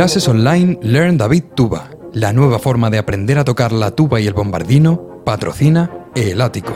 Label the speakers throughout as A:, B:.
A: Clases online Learn David Tuba, la nueva forma de aprender a tocar la tuba y el bombardino, patrocina El Ático.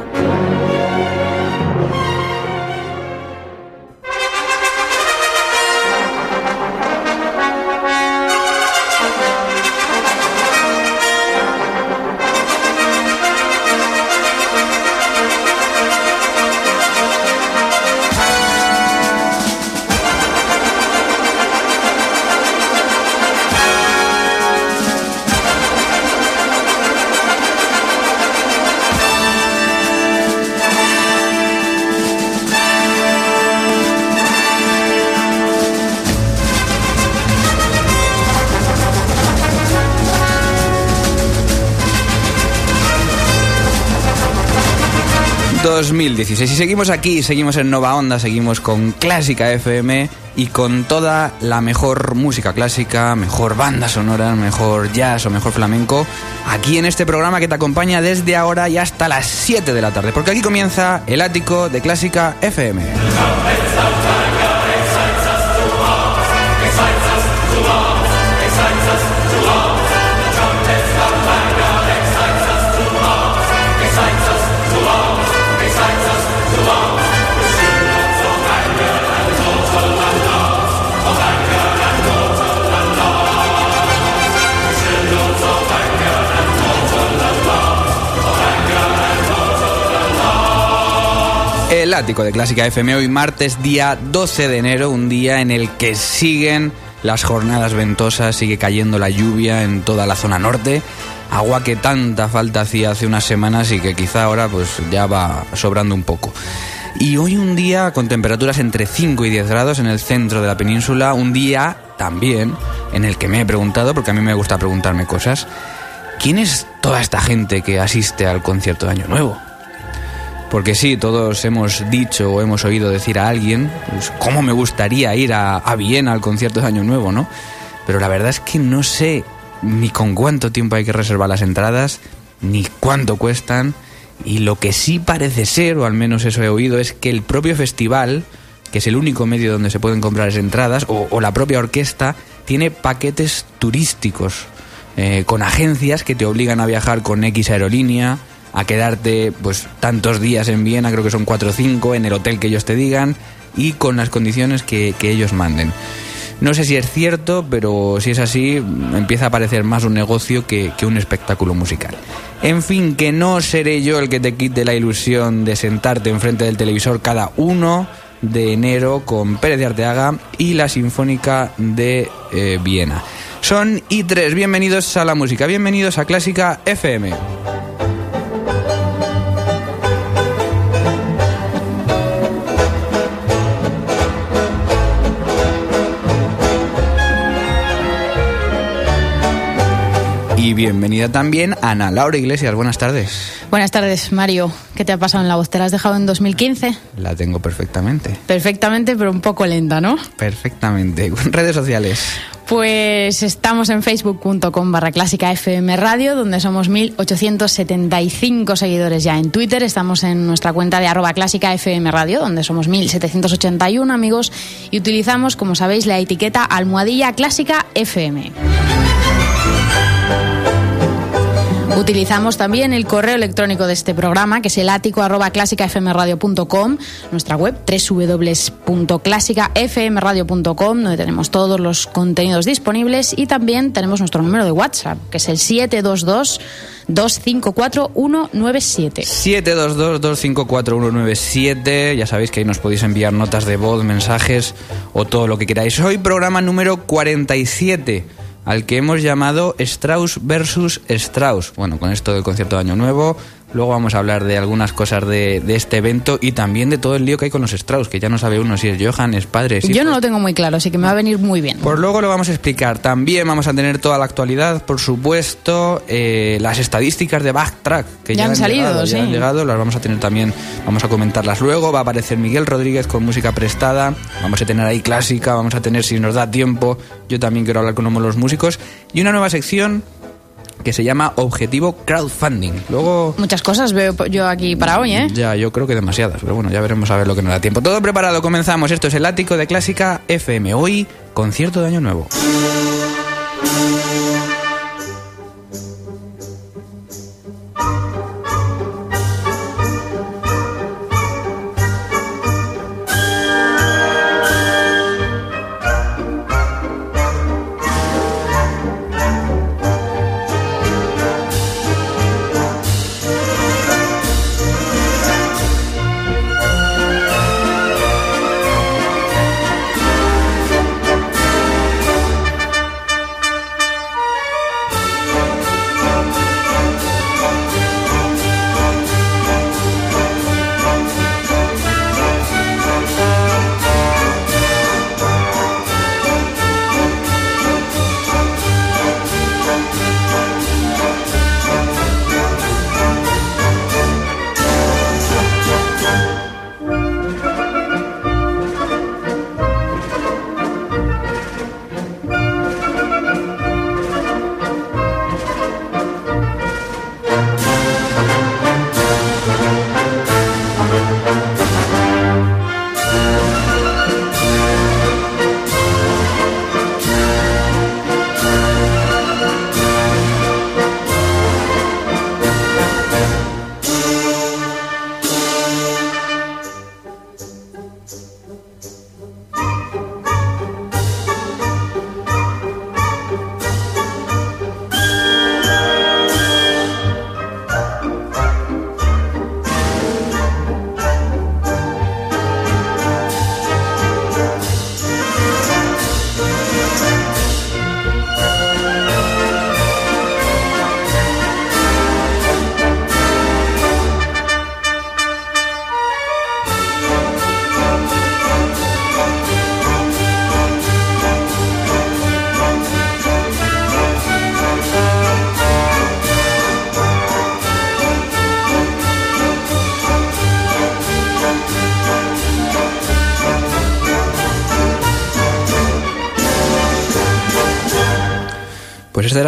B: 2016. Y seguimos aquí, seguimos en Nova Onda, seguimos con Clásica FM y con toda la mejor música clásica, mejor banda sonora, mejor jazz o mejor flamenco, aquí en este programa que te acompaña desde ahora y hasta las 7 de la tarde, porque aquí comienza el ático de Clásica FM. De Clásica FM hoy martes día 12 de enero, un día en el que siguen las jornadas ventosas, sigue cayendo la lluvia en toda la zona norte, agua que tanta falta hacía hace unas semanas y que quizá ahora pues ya va sobrando un poco. Y hoy un día con temperaturas entre 5 y 10 grados en el centro de la península, un día también en el que me he preguntado, porque a mí me gusta preguntarme cosas, ¿quién es toda esta gente que asiste al concierto de Año Nuevo? Porque sí, todos hemos dicho o hemos oído decir a alguien, pues, ¿cómo me gustaría ir a, a Viena al concierto de Año Nuevo, no? Pero la verdad es que no sé ni con cuánto tiempo hay que reservar las entradas, ni cuánto cuestan, y lo que sí parece ser, o al menos eso he oído, es que el propio festival, que es el único medio donde se pueden comprar las entradas, o, la propia orquesta, tiene paquetes turísticos, eh, con agencias que te obligan a viajar con X aerolínea, a quedarte pues tantos días en Viena, creo que son cuatro o cinco, en el hotel que ellos te digan y con las condiciones que, que ellos manden. No sé si es cierto, pero si es así, empieza a parecer más un negocio que, que, un espectáculo musical. En fin, que no seré yo el que te quite la ilusión de sentarte enfrente del televisor cada uno de enero con Pérez de Arteaga y la Sinfónica de eh, Viena. Son I3, bienvenidos a la música, bienvenidos a Clásica FM. Y bienvenida también Ana Laura Iglesias. Buenas tardes.
C: Buenas tardes, Mario. ¿Qué te ha pasado en la voz? ¿Te la has dejado en 2015?
B: La tengo perfectamente.
C: Perfectamente, pero un poco lenta, ¿no?
B: Perfectamente. Redes sociales.
C: Pues estamos en facebook.com barra clásica FM Radio, donde somos 1.875 seguidores ya. En Twitter estamos en nuestra cuenta de arroba clásica FM Radio, donde somos 1.781 amigos y utilizamos, como sabéis, la etiqueta almohadilla clásica FM. Utilizamos también el correo electrónico de este programa, que es el ático arroba clásicafmradio.com, nuestra web www.clásicafmradio.com, donde tenemos todos los contenidos disponibles y también tenemos nuestro número de WhatsApp, que es el 722 254 197.
B: 722 254 197. Ya sabéis que ahí nos podéis enviar notas de voz, mensajes o todo lo que queráis. Hoy programa número 47 al que hemos llamado Strauss versus Strauss. Bueno, con esto del concierto de Año Nuevo, luego vamos a hablar de algunas cosas de, de, este evento y también de todo el lío que hay con los Strauss, que ya no sabe uno si es Johann, es padre. Si
C: Yo no lo tengo muy claro, así que me va a venir muy bien.
B: Pues luego lo vamos a explicar. También vamos a tener toda la actualidad, por supuesto, eh, las estadísticas de Backtrack, que ya,
C: ya han, salido,
B: llegado,
C: sí.
B: ya han llegado, las vamos a tener también, vamos a comentarlas luego. Va a aparecer Miguel Rodríguez con música prestada, vamos a tener ahí clásica, vamos a tener, si nos da tiempo, yo también quiero hablar con uno de los músicos. Y una nueva sección que se llama Objetivo Crowdfunding. Luego
C: muchas cosas veo yo aquí para hoy, ¿eh?
B: Ya, yo creo que demasiadas, pero bueno, ya veremos a ver lo que nos da tiempo. Todo preparado, comenzamos. Esto es el ático de Clásica FM. Hoy concierto de Año Nuevo.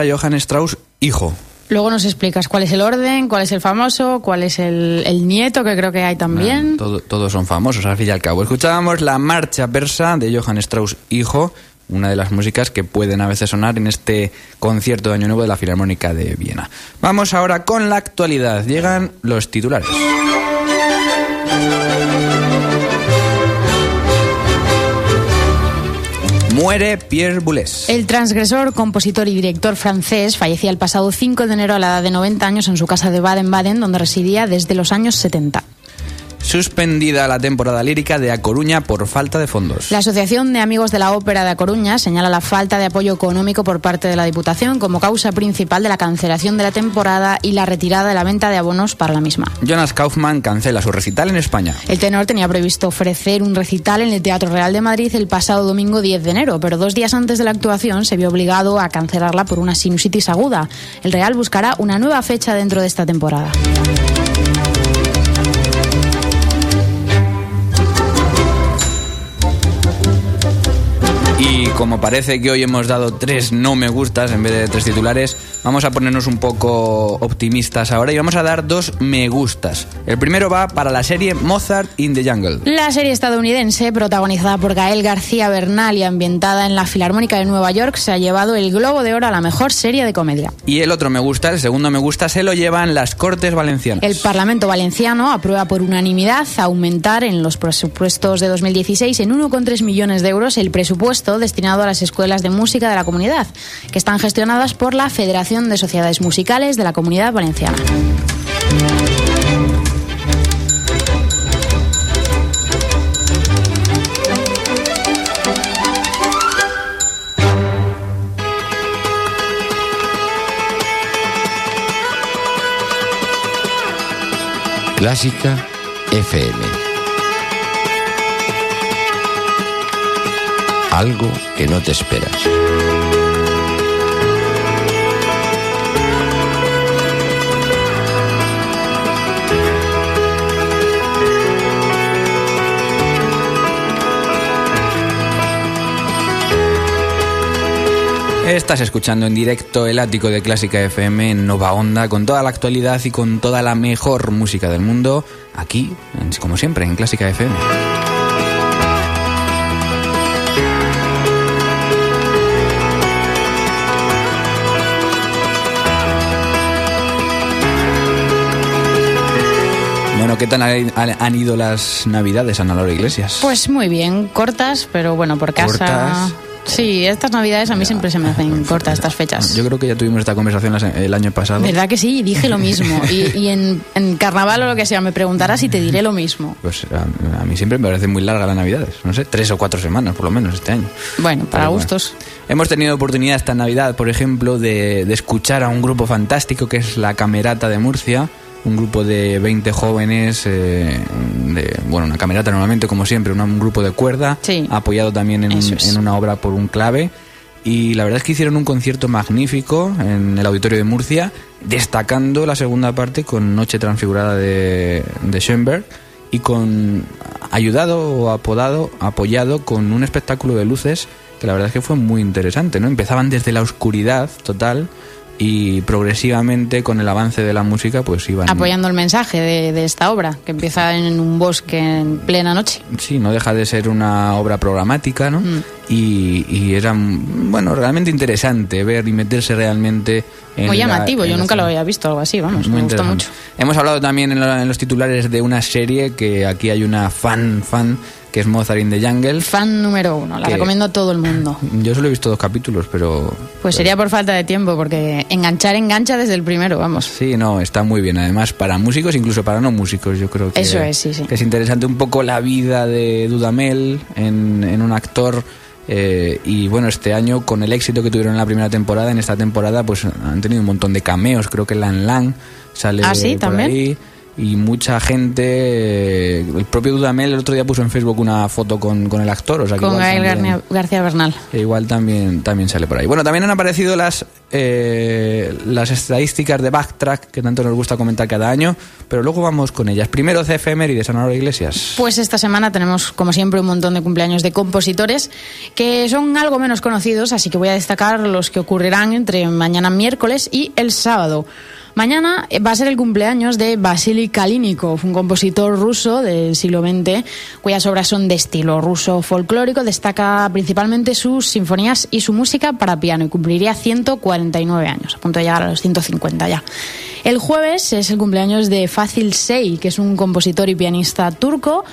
B: Era Johann Strauss, hijo.
C: Luego nos explicas cuál es el orden, cuál es el famoso, cuál es el, el nieto, que creo que hay también.
B: Todo- todos son famosos, al fin y al cabo. Escuchábamos la marcha persa de Johann Strauss, hijo, una de las músicas que pueden a veces sonar en este concierto de Año Nuevo de la Filarmónica de Viena. Vamos ahora con la actualidad. Llegan los titulares. Muere Pierre Boulez.
C: El transgresor, compositor y director francés fallecía el pasado 5 de enero a la edad de 90 años en su casa de Baden-Baden, donde residía desde los años 70.
B: Suspendida la temporada lírica de A Coruña por falta de fondos.
C: La Asociación de Amigos de la Ópera de A Coruña señala la falta de apoyo económico por parte de la Diputación como causa principal de la cancelación de la temporada y la retirada de la venta de abonos para la misma.
B: Jonas Kaufmann cancela su recital en España.
C: El tenor tenía previsto ofrecer un recital en el Teatro Real de Madrid el pasado domingo 10 de enero, pero dos días antes de la actuación se vio obligado a cancelarla por una sinusitis aguda. El Real buscará una nueva fecha dentro de esta temporada.
B: Y como parece que hoy hemos dado tres no me gustas en vez de tres titulares, vamos a ponernos un poco optimistas ahora y vamos a dar dos me gustas. El primero va para la serie Mozart in the Jungle.
C: La serie estadounidense, protagonizada por Gael García Bernal y ambientada en la Filarmónica de Nueva York, se ha llevado el Globo de Oro a la mejor serie de comedia.
B: Y el otro me gusta, el segundo me gusta, se lo llevan las Cortes Valencianas.
C: El Parlamento Valenciano aprueba por unanimidad aumentar en los presupuestos de 2016 en 1,3 millones de euros el presupuesto destinado a las escuelas de música de la comunidad, que están gestionadas por la Federación de Sociedades Musicales de la Comunidad Valenciana.
D: Clásica FM. Algo que no te esperas.
B: Estás escuchando en directo el ático de Clásica FM en Nova Onda con toda la actualidad y con toda la mejor música del mundo aquí, como siempre, en Clásica FM. Bueno, ¿qué tal han, ido las navidades, Ana Laura Iglesias?
C: Pues muy bien, cortas, pero bueno, por casa.
B: Cortas.
C: Sí, estas navidades a mí siempre se me hacen cortas estas fechas.
B: Yo creo que ya tuvimos esta conversación el año pasado.
C: ¿Verdad que sí? Dije lo mismo. Y, y en, en carnaval o lo que sea, me preguntarás y te diré lo mismo.
B: Pues a, a mí siempre me parece muy larga las navidades. No sé, tres o cuatro semanas por lo menos este año.
C: Bueno, para
B: Pero bueno.
C: gustos.
B: Hemos tenido oportunidad esta Navidad, por ejemplo, de, de escuchar a un grupo fantástico que es la Camerata de Murcia, un grupo de 20 jóvenes, eh, de, bueno, una camerata normalmente, como siempre, un grupo de cuerda,
C: Sí.
B: apoyado también
C: es.
B: en una obra por un clave. Y la verdad es que hicieron un concierto magnífico en el auditorio de Murcia, destacando la segunda parte con Noche Transfigurada de, de Schoenberg y con ayudado o apodado, apoyado con un espectáculo de luces que la verdad es que fue muy interesante, ¿no? Empezaban desde la oscuridad total y progresivamente con el avance de la música pues iban
C: Apoyando el mensaje de, de esta obra, que empieza en un bosque en plena noche.
B: Sí, no deja de ser una obra programática, ¿no?
C: Mm.
B: Y, y era, bueno, realmente interesante ver y meterse realmente en
C: Muy
B: la-
C: llamativo,
B: en
C: yo nunca lo había visto, algo así, vamos,
B: Muy
C: me gustó mucho.
B: Hemos hablado también en, la- en los titulares de una serie que aquí hay una fan, fan, que es Mozart in the Jungle.
C: Fan número uno, la
B: Que-
C: recomiendo a todo el mundo.
B: Yo solo he visto dos capítulos, pero...
C: Pues sería por falta de tiempo, porque enganchar engancha desde el primero, vamos.
B: Sí, no, está muy bien. Además, para músicos, incluso para no músicos, yo creo que,
C: Eso es, sí, sí.
B: que es interesante un poco la vida de Dudamel en, en un actor. eh, y bueno, este año, con el éxito que tuvieron en la primera temporada, en esta temporada, pues han tenido un montón de cameos. Creo que Lan Lang sale
C: Ah, ¿sí?
B: por
C: ¿También?
B: ahí. Y mucha gente, eh, el propio Dudamel el otro día puso en Facebook una foto con, con el actor. O sea, que
C: Con Gael
B: también-
C: García Bernal.
B: igual también, también sale por ahí. Bueno, también han aparecido las, eh, las estadísticas de Backtrack, que tanto nos gusta comentar cada año, pero luego vamos con ellas. Primero CFMR y de Sonora Iglesias.
C: Pues esta semana tenemos, como siempre, un montón de cumpleaños de compositores que son algo menos conocidos, así que voy a destacar los que ocurrirán entre mañana miércoles y el sábado. Mañana eh, va a ser el cumpleaños de Vasily Kalinikov, un compositor ruso del siglo XX, cuyas obras son de estilo ruso folclórico. Destaca principalmente sus sinfonías y su música para piano y cumpliría 149 años, a punto de llegar a los 150 ya. El jueves es el cumpleaños de Fazil Say, que es un compositor y pianista turco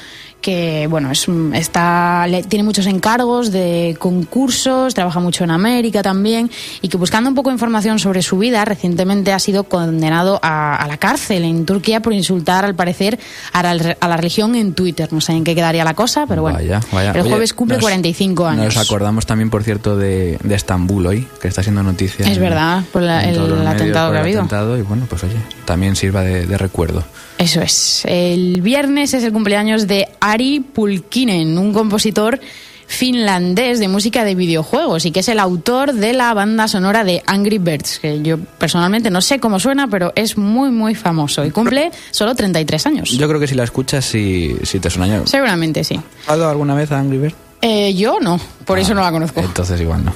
C: que bueno es está tiene muchos encargos de concursos trabaja mucho en América también y que buscando un poco de información sobre su vida recientemente ha sido condenado a, a la cárcel en Turquía por insultar al parecer a la, a la religión en Twitter no sé en qué quedaría la cosa pero bueno
B: Vaya, vaya.
C: el
B: Oye,
C: jueves cumple
B: nos-
C: 45 años
B: Nos acordamos también, por cierto, de, de Estambul hoy, que está siendo noticia.
C: Es
B: en-
C: verdad, por la- el atentado que ha habido.
B: atentado, y bueno, pues oye, también sirva de, de recuerdo.
C: Eso es. El viernes es el cumpleaños de Ari Pulkkinen, un compositor finlandés de música de videojuegos y que es el autor de la banda sonora de Angry Birds, que yo personalmente no sé cómo suena, pero es muy, muy famoso y cumple solo 33 años.
B: Yo creo que si la escuchas, sí, sí te suena. ¿Has
C: Seguramente sí.
B: jugado alguna vez a Angry Bird?
C: Eh, yo no, por eso no la conozco.
B: Entonces igual no.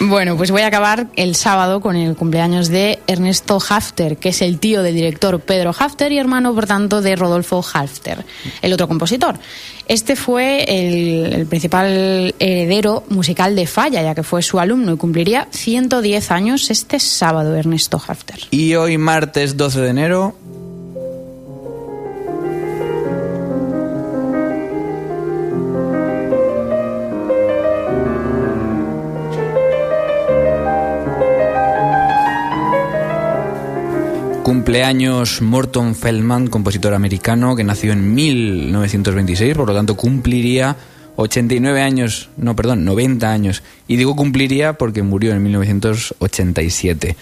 C: Bueno, pues voy a acabar el sábado con el cumpleaños de Ernesto Hafter, que es el tío del director Pedro Hafter y hermano, por tanto, de Rodolfo Hafter, el otro compositor. Este fue el, el principal heredero musical de Falla, ya que fue su alumno y cumpliría 110 años este sábado, Ernesto Hafter.
B: Y hoy, martes 12 de enero, cumpleaños Morton Feldman, compositor americano que nació en 1926, por lo tanto cumpliría 89 años, no, perdón, 90 años. Y digo cumpliría porque murió en 1987.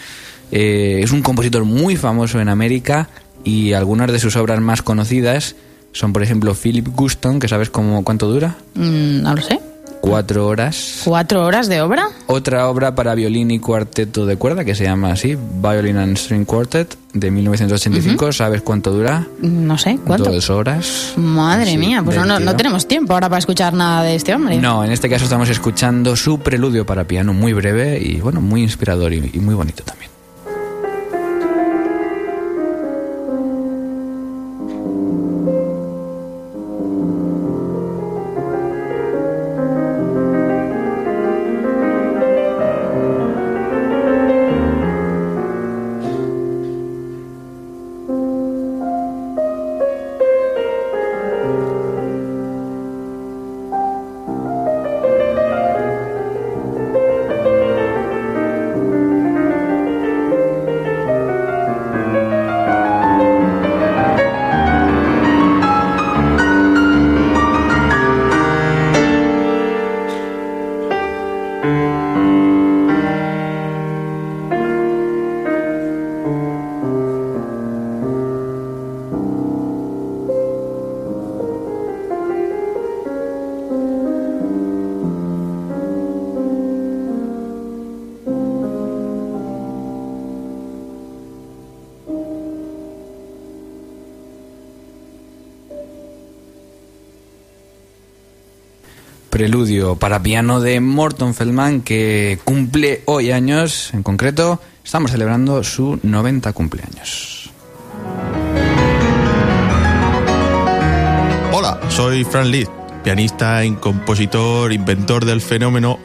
B: Eh, es un compositor muy famoso en América y algunas de sus obras más conocidas son, por ejemplo, Philip Guston, que sabes cómo, cuánto dura,
C: Mm, no lo sé.
B: Cuatro horas.
C: ¿Cuatro horas de obra?
B: Otra obra para violín y cuarteto de cuerda que se llama así, Violin and String Quartet, de 1985. ¿Sabes cuánto dura?
C: No sé, ¿cuánto?
B: Dos horas.
C: Madre
B: Sí,
C: mía, pues no, no, no tenemos tiempo ahora para escuchar nada de este hombre.
B: No, en este caso estamos escuchando su preludio para piano, muy breve y bueno, muy inspirador y, y muy bonito también. Preludio para piano de Morton Feldman que cumple hoy años, en concreto estamos celebrando su 90 cumpleaños.
E: Hola, soy Fran Liszt, pianista compositor, inventor del fenómeno.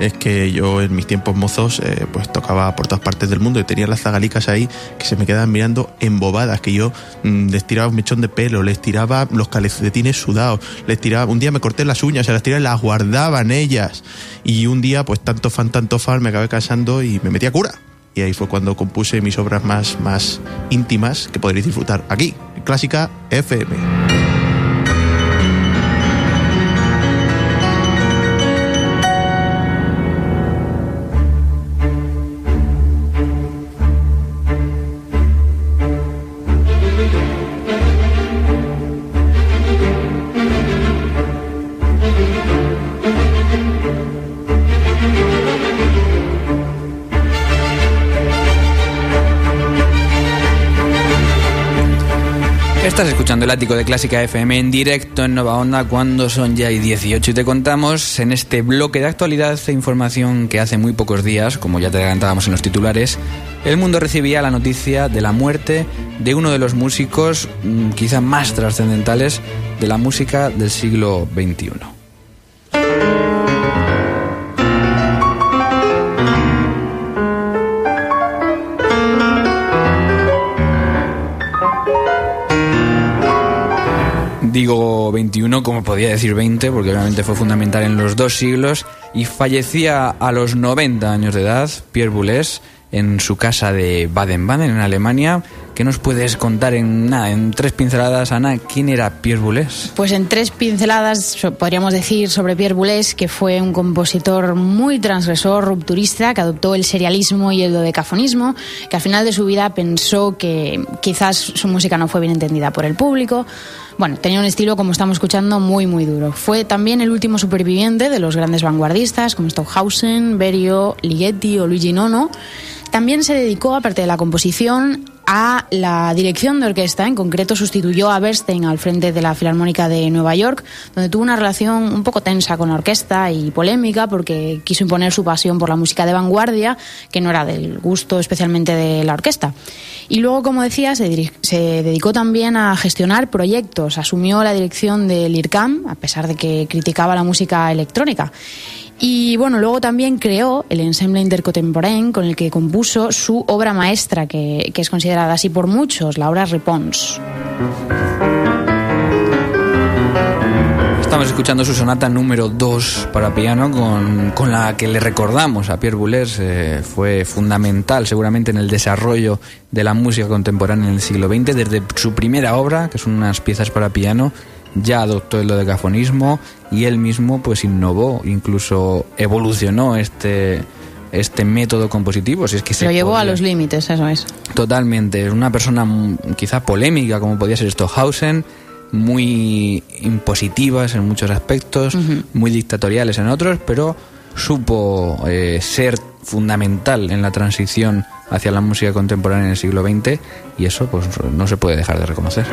E: Es que yo en mis tiempos mozos eh, pues tocaba por todas partes del mundo y tenía las zagalicas ahí que se me quedaban mirando embobadas, que yo mm, les tiraba un mechón de pelo, les tiraba los calcetines sudados, les tiraba, un día me corté las uñas, se las tiré y las guardaban ellas. Y un día pues tanto fan, tanto fan, me acabé casando y me metí a cura. Y ahí fue cuando compuse mis obras más, más íntimas que podréis disfrutar aquí, Clásica FM.
B: Escuchando el ático de Clásica FM en directo en Nova Onda cuando son ya y 18 y te contamos en este bloque de actualidad e información que hace muy pocos días, como ya te adelantábamos en los titulares, el mundo recibía la noticia de la muerte de uno de los músicos mm, quizá más trascendentales de la música del siglo XXI. Digo 21 como podía decir 20 porque obviamente fue fundamental en los dos siglos y fallecía a los 90 años de edad Pierre Boulez en su casa de Baden-Baden en Alemania. ¿Qué nos puedes contar en nada, en tres pinceladas, Ana? ¿Quién era Pierre Boulez?
C: Pues en tres pinceladas podríamos decir sobre Pierre Boulez que fue un compositor muy transgresor, rupturista, que adoptó el serialismo y el dodecafonismo, que al final de su vida pensó que quizás su música no fue bien entendida por el público. Bueno, tenía un estilo, como estamos escuchando, muy, muy duro. Fue también el último superviviente de los grandes vanguardistas como Stockhausen, Berio, Ligeti o Luigi Nono. También se dedicó, aparte de la composición, a la dirección de orquesta. En concreto, sustituyó a Bernstein al frente de la Filarmónica de Nueva York, donde tuvo una relación un poco tensa con la orquesta y polémica porque quiso imponer su pasión por la música de vanguardia, que no era del gusto especialmente de la orquesta. Y luego, como decía, se, se dedicó también a gestionar proyectos. Asumió la dirección del IRCAM, a pesar de que criticaba la música electrónica. Y bueno, luego también creó el Ensemble Intercontemporain con el que compuso su obra maestra, que, que es considerada así por muchos, la obra Repons.
B: Estamos escuchando su sonata número 2 para piano con, con la que le recordamos a Pierre Boulez. eh, fue fundamental seguramente en el desarrollo de la música contemporánea en el siglo XX. Desde su primera obra, que son unas piezas para piano, ya adoptó el dodecafonismo y él mismo pues innovó, incluso evolucionó este, este método compositivo. Si es que se
C: Lo llevó a
B: podía.
C: los límites, eso es.
B: Totalmente, es una persona quizá polémica como podía ser Stockhausen, muy impositivas en muchos aspectos, muy dictatoriales en otros, pero supo eh, ser fundamental en la transición hacia la música contemporánea en el siglo XX y eso pues no se puede dejar de reconocer.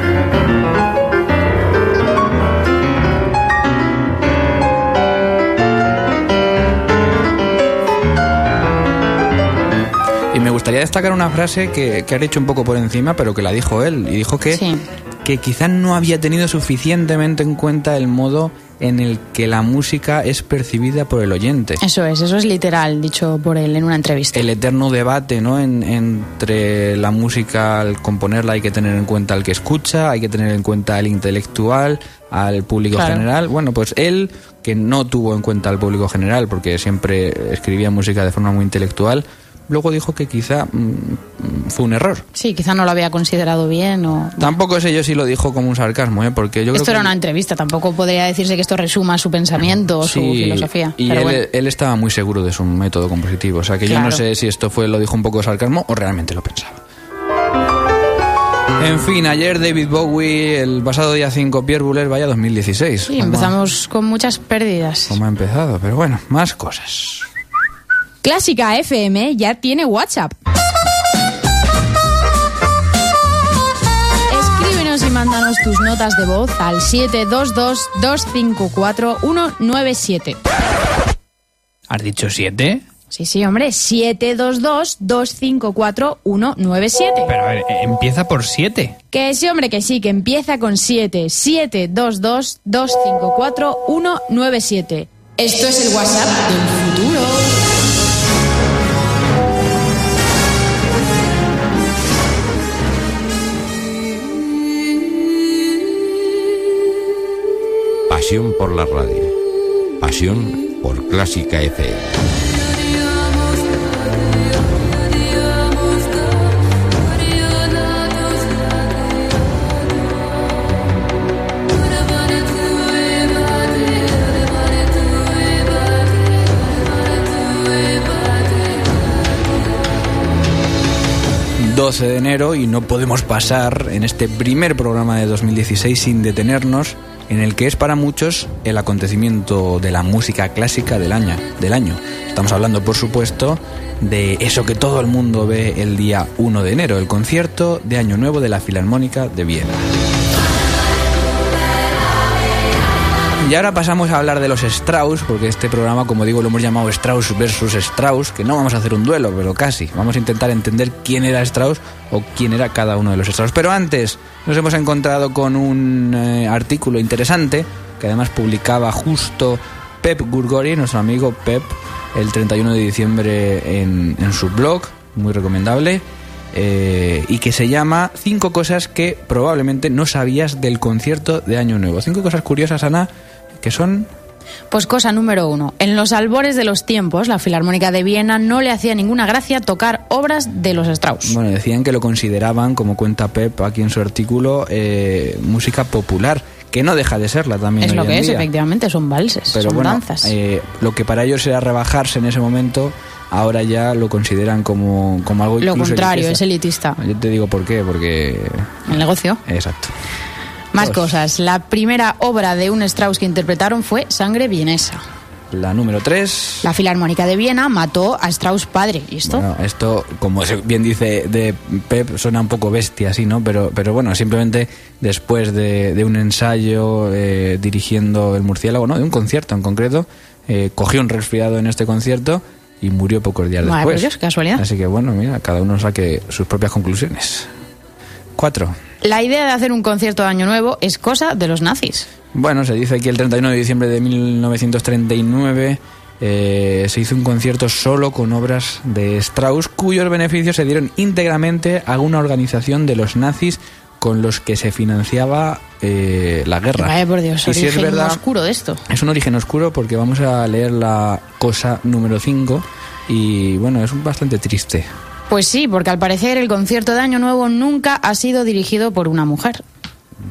B: Gustaría destacar una frase que, que ha dicho un poco por encima, pero que la dijo él. Y dijo que,
C: Sí.
B: que quizás no había tenido suficientemente en cuenta el modo en el que la música es percibida por el oyente.
C: Eso es, eso es literal, dicho por él en una entrevista.
B: El eterno debate ¿no? En- entre la música, al componerla hay que tener en cuenta al que escucha, hay que tener en cuenta al intelectual, al público
C: Claro.
B: general. Bueno, pues él, que no tuvo en cuenta al público general porque siempre escribía música de forma muy intelectual, luego dijo que quizá mm, fue un error.
C: Sí, quizá no lo había considerado bien o...
B: Tampoco sé yo si lo dijo como un sarcasmo, ¿eh? porque yo creo
C: Esto
B: que
C: era una entrevista, tampoco podría decirse que esto resuma su pensamiento o su
B: Sí,
C: filosofía.
B: Y
C: pero
B: él,
C: bueno.
B: él estaba muy seguro de su método compositivo. O sea que yo no
C: Claro.
B: sé si esto fue lo dijo un poco de sarcasmo o realmente lo pensaba. En fin, ayer David Bowie, el pasado día 5 Pierre Boulez, vaya 2016.
C: Sí,
B: ¿Cómo-
C: empezamos con muchas pérdidas.
B: ¿Cómo ha empezado? Pero bueno, más cosas.
C: Clásica FM ya tiene WhatsApp. Escríbenos y mándanos tus notas de voz al 722-254-197.
B: ¿Has dicho 7?
C: Sí, sí, hombre, 722-254-197.
B: Pero a ver, empieza por 7.
C: Que sí, hombre, que sí, que empieza con 7. 722-254-197. Esto es el WhatsApp del
D: por la radio. Pasión por Clásica FM.
B: ...12 de enero y no podemos pasar en este primer programa de 2016 sin detenernos en el que es para muchos el acontecimiento de la música clásica del año. Del año. Estamos hablando, por supuesto, de eso que todo el mundo ve el día 1 de enero, el concierto de Año Nuevo de la Filarmónica de Viena. Y ahora pasamos a hablar de los Strauss, porque este programa, como digo, lo hemos llamado Strauss versus Strauss, que no vamos a hacer un duelo, pero casi. Vamos a intentar entender quién era Strauss o quién era cada uno de los Strauss. Pero antes nos hemos encontrado con un eh, artículo interesante que además publicaba justo Pep Gurgori, nuestro amigo Pep, el 31 de diciembre en, en su blog, muy recomendable. eh, y que se llama Cinco cosas que probablemente no sabías del concierto de Año Nuevo. Cinco cosas curiosas, Ana, que son
C: Pues cosa número uno. En los albores de los tiempos, la Filarmónica de Viena no le hacía ninguna gracia tocar obras de los Strauss.
B: Bueno, decían que lo consideraban, como cuenta Pep aquí en su artículo, eh, música popular, que no deja de serla también.
C: es lo que es,
B: día.
C: efectivamente, son valses,
B: Pero
C: son
B: bueno,
C: danzas.
B: eh, lo que para ellos era rebajarse en ese momento, ahora ya lo consideran como, como algo
C: lo contrario, es
B: elitista. Yo te digo por qué, porque...
C: El negocio.
B: Exacto.
C: Más
B: Dos.
C: cosas. La primera obra de un Strauss que interpretaron fue Sangre Vienesa.
B: La número tres...
C: La Filarmónica de Viena mató a Strauss padre. ¿Y esto?
B: Bueno, esto, como bien dice de Pep, suena un poco bestia, así, ¿no? Pero, pero bueno, simplemente después de, de un ensayo eh, dirigiendo el murciélago, ¿no? De un concierto en concreto, eh, cogió un resfriado en este concierto y murió pocos días después.
C: Dios, casualidad.
B: Así que bueno, mira, cada uno saque sus propias conclusiones. Cuatro.
C: La idea de hacer un concierto de Año Nuevo es cosa de los nazis.
B: Bueno, se dice que el 31 de diciembre de 1939 eh, se hizo un concierto solo con obras de Strauss, cuyos beneficios se dieron íntegramente a una organización de los nazis con los que se financiaba eh, la guerra.
C: Vaya por Dios,
B: Y si
C: origen
B: es verdad,
C: oscuro de esto.
B: es un origen oscuro porque vamos a leer la cosa número 5 y bueno, es bastante triste.
C: Pues sí, porque al parecer el concierto de Año Nuevo nunca ha sido dirigido por una mujer.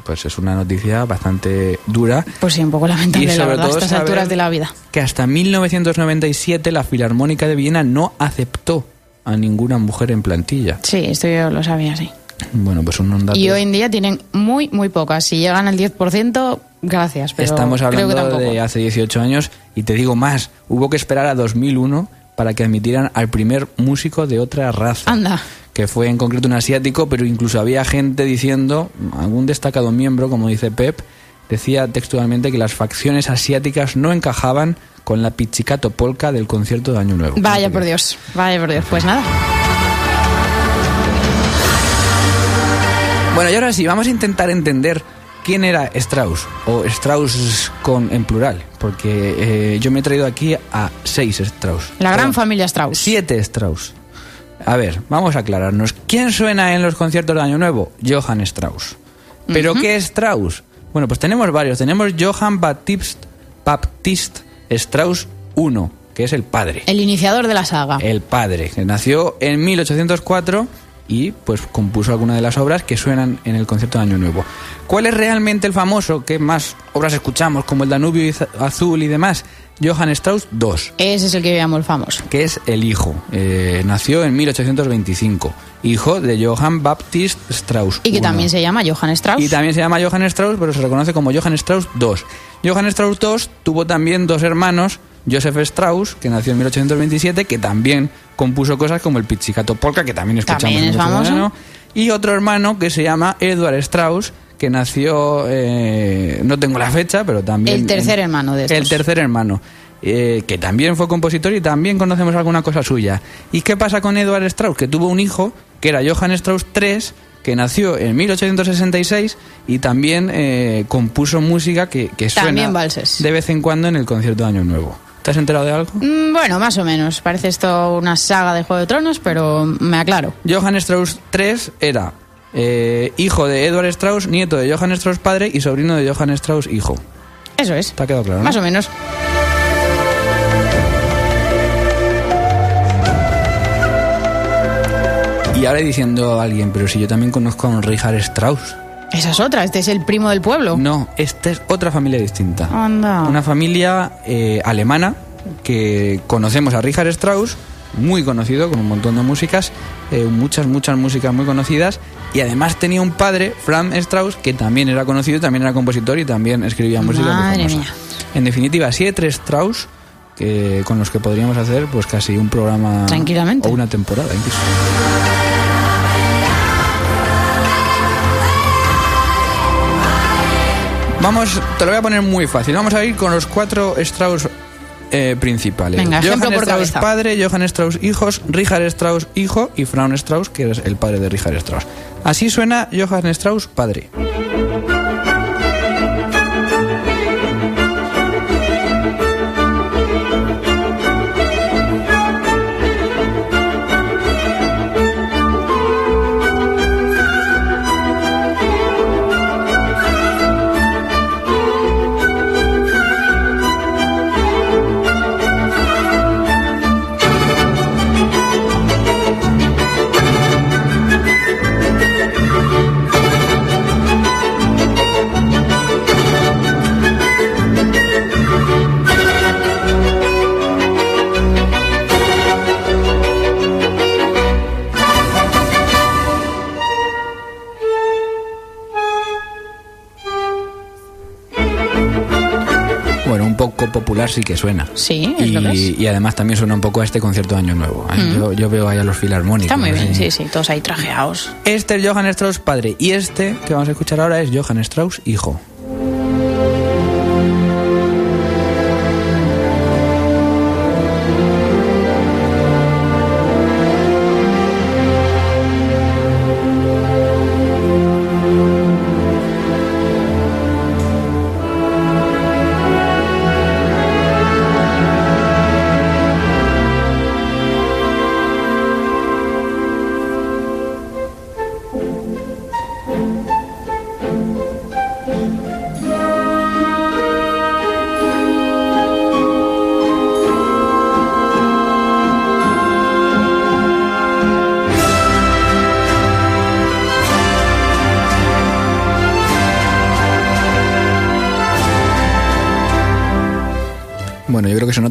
B: Pues es una noticia bastante dura.
C: Pues sí, un poco lamentable,
B: Y
C: la verdad, a estas alturas de la vida.
B: que hasta 1997 la Filarmónica de Viena no aceptó a ninguna mujer en plantilla.
C: Sí, esto yo lo sabía, sí.
B: Bueno, pues un dato.
C: Y hoy en día tienen muy, muy pocas. Si llegan al 10%, gracias, pero
B: Estamos
C: creo que
B: hablando de hace 18 años y te digo más, hubo que esperar a 2001 para que admitieran al primer músico de otra raza.
C: Anda.
B: Que fue en concreto un asiático, pero incluso había gente diciendo, algún destacado miembro, como dice Pep, decía textualmente que las facciones asiáticas no encajaban con la pizzicato polka del concierto de Año Nuevo.
C: Vaya por Dios, vaya por Dios. Pues nada.
B: Bueno, y ahora sí, vamos a intentar entender quién era Strauss, o Strauss con, en plural, porque eh, yo me he traído aquí a seis Strauss.
C: La gran
B: Perdón,
C: familia Strauss.
B: Siete Strauss. A ver, vamos a aclararnos. ¿Quién suena en los conciertos de Año Nuevo? Johann Strauss. ¿Pero qué es Strauss? Bueno, pues tenemos varios. Tenemos Johann Baptist, Baptist Strauss I, que es el padre.
C: El iniciador de la saga.
B: El padre, que nació en 1804 y pues compuso algunas de las obras que suenan en el concierto de Año Nuevo. ¿Cuál es realmente el famoso? ¿Qué más obras escuchamos? Como el Danubio Azul y demás. Johann Strauss II,
C: Ese es el que llamamos famoso.
B: que es el hijo. Eh, nació en 1825. Hijo de Johann Baptist Strauss.
C: Y que también se llama Johann Strauss.
B: Y también se llama Johann Strauss, pero se reconoce como Johann Strauss II. Johann Strauss II tuvo también dos hermanos, Joseph Strauss, que nació en 1827, que también compuso cosas como el Pizzicato Polka, que también escuchamos
C: También
B: en
C: es famoso.
B: verano, y otro hermano que se llama Edward Strauss, que nació, eh, no tengo la fecha, pero también...
C: El tercer hermano de estos.
B: El tercer hermano. eh, que también fue compositor y también conocemos alguna cosa suya. ¿Y qué pasa con Edward Strauss? Que tuvo un hijo, que era Johann Strauss III, que nació en 1866 y también eh, compuso música que, que suena
C: También valses.
B: de vez en cuando en el concierto de Año Nuevo. ¿Te has enterado de algo?
C: Mm, Bueno, más o menos. Parece esto una saga de Juego de Tronos, pero me aclaro.
B: Johann Strauss III era eh, hijo de Edward Strauss, nieto de Johann Strauss padre y sobrino de Johann Strauss hijo.
C: Eso es.
B: ¿Te ha quedado claro? no?
C: Más o menos.
B: Y ahora diciendo a alguien, pero si yo también conozco a un Richard Strauss.
C: Esa es otra. Este es el primo del pueblo.
B: No, esta es otra familia distinta.
C: Anda.
B: Una familia eh, alemana que conocemos a Richard Strauss, muy conocido, con un montón de músicas, eh, muchas, muchas músicas muy conocidas, y además tenía un padre, Franz Strauss, que también era conocido, también era compositor y también escribía música. muy
C: Madre
B: famosa.
C: mía.
B: En definitiva, siete Strauss que, con los que podríamos hacer pues casi un programa
C: Tranquilamente.
B: o una temporada incluso. Vamos, te lo voy a poner muy fácil. Vamos a ir con los cuatro Strauss eh, principales.
C: Venga,
B: Johann
C: por
B: Strauss
C: cabeza.
B: padre, Johann Strauss hijos, Richard Strauss hijo y Franz Strauss, que es el padre de Richard Strauss. Así suena Johann Strauss padre. Popular sí que suena.
C: Sí, es
B: y,
C: lo que es.
B: y además también suena un poco a este concierto de Año Nuevo. ¿eh? Yo, yo veo ahí a los filarmónicos.
C: Está muy bien, sí, sí. Todos ahí trajeados.
B: Este es Johann Strauss padre y este que vamos a escuchar ahora es Johann Strauss hijo.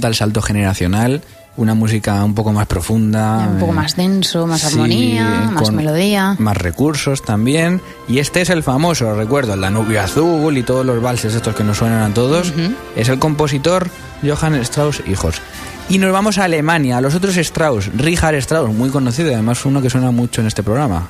B: Nota el salto generacional, una música un poco más profunda.
C: Un poco
B: eh,
C: más denso, más
B: sí,
C: armonía, más melodía.
B: Más recursos también. Y este es el famoso, recuerdo, el Danubio Azul y todos los valses estos que nos suenan a todos. Es el compositor Johann Strauss Hijos. Y nos vamos a Alemania, a los otros Strauss, Richard Strauss, muy conocido, además uno que suena mucho en este programa.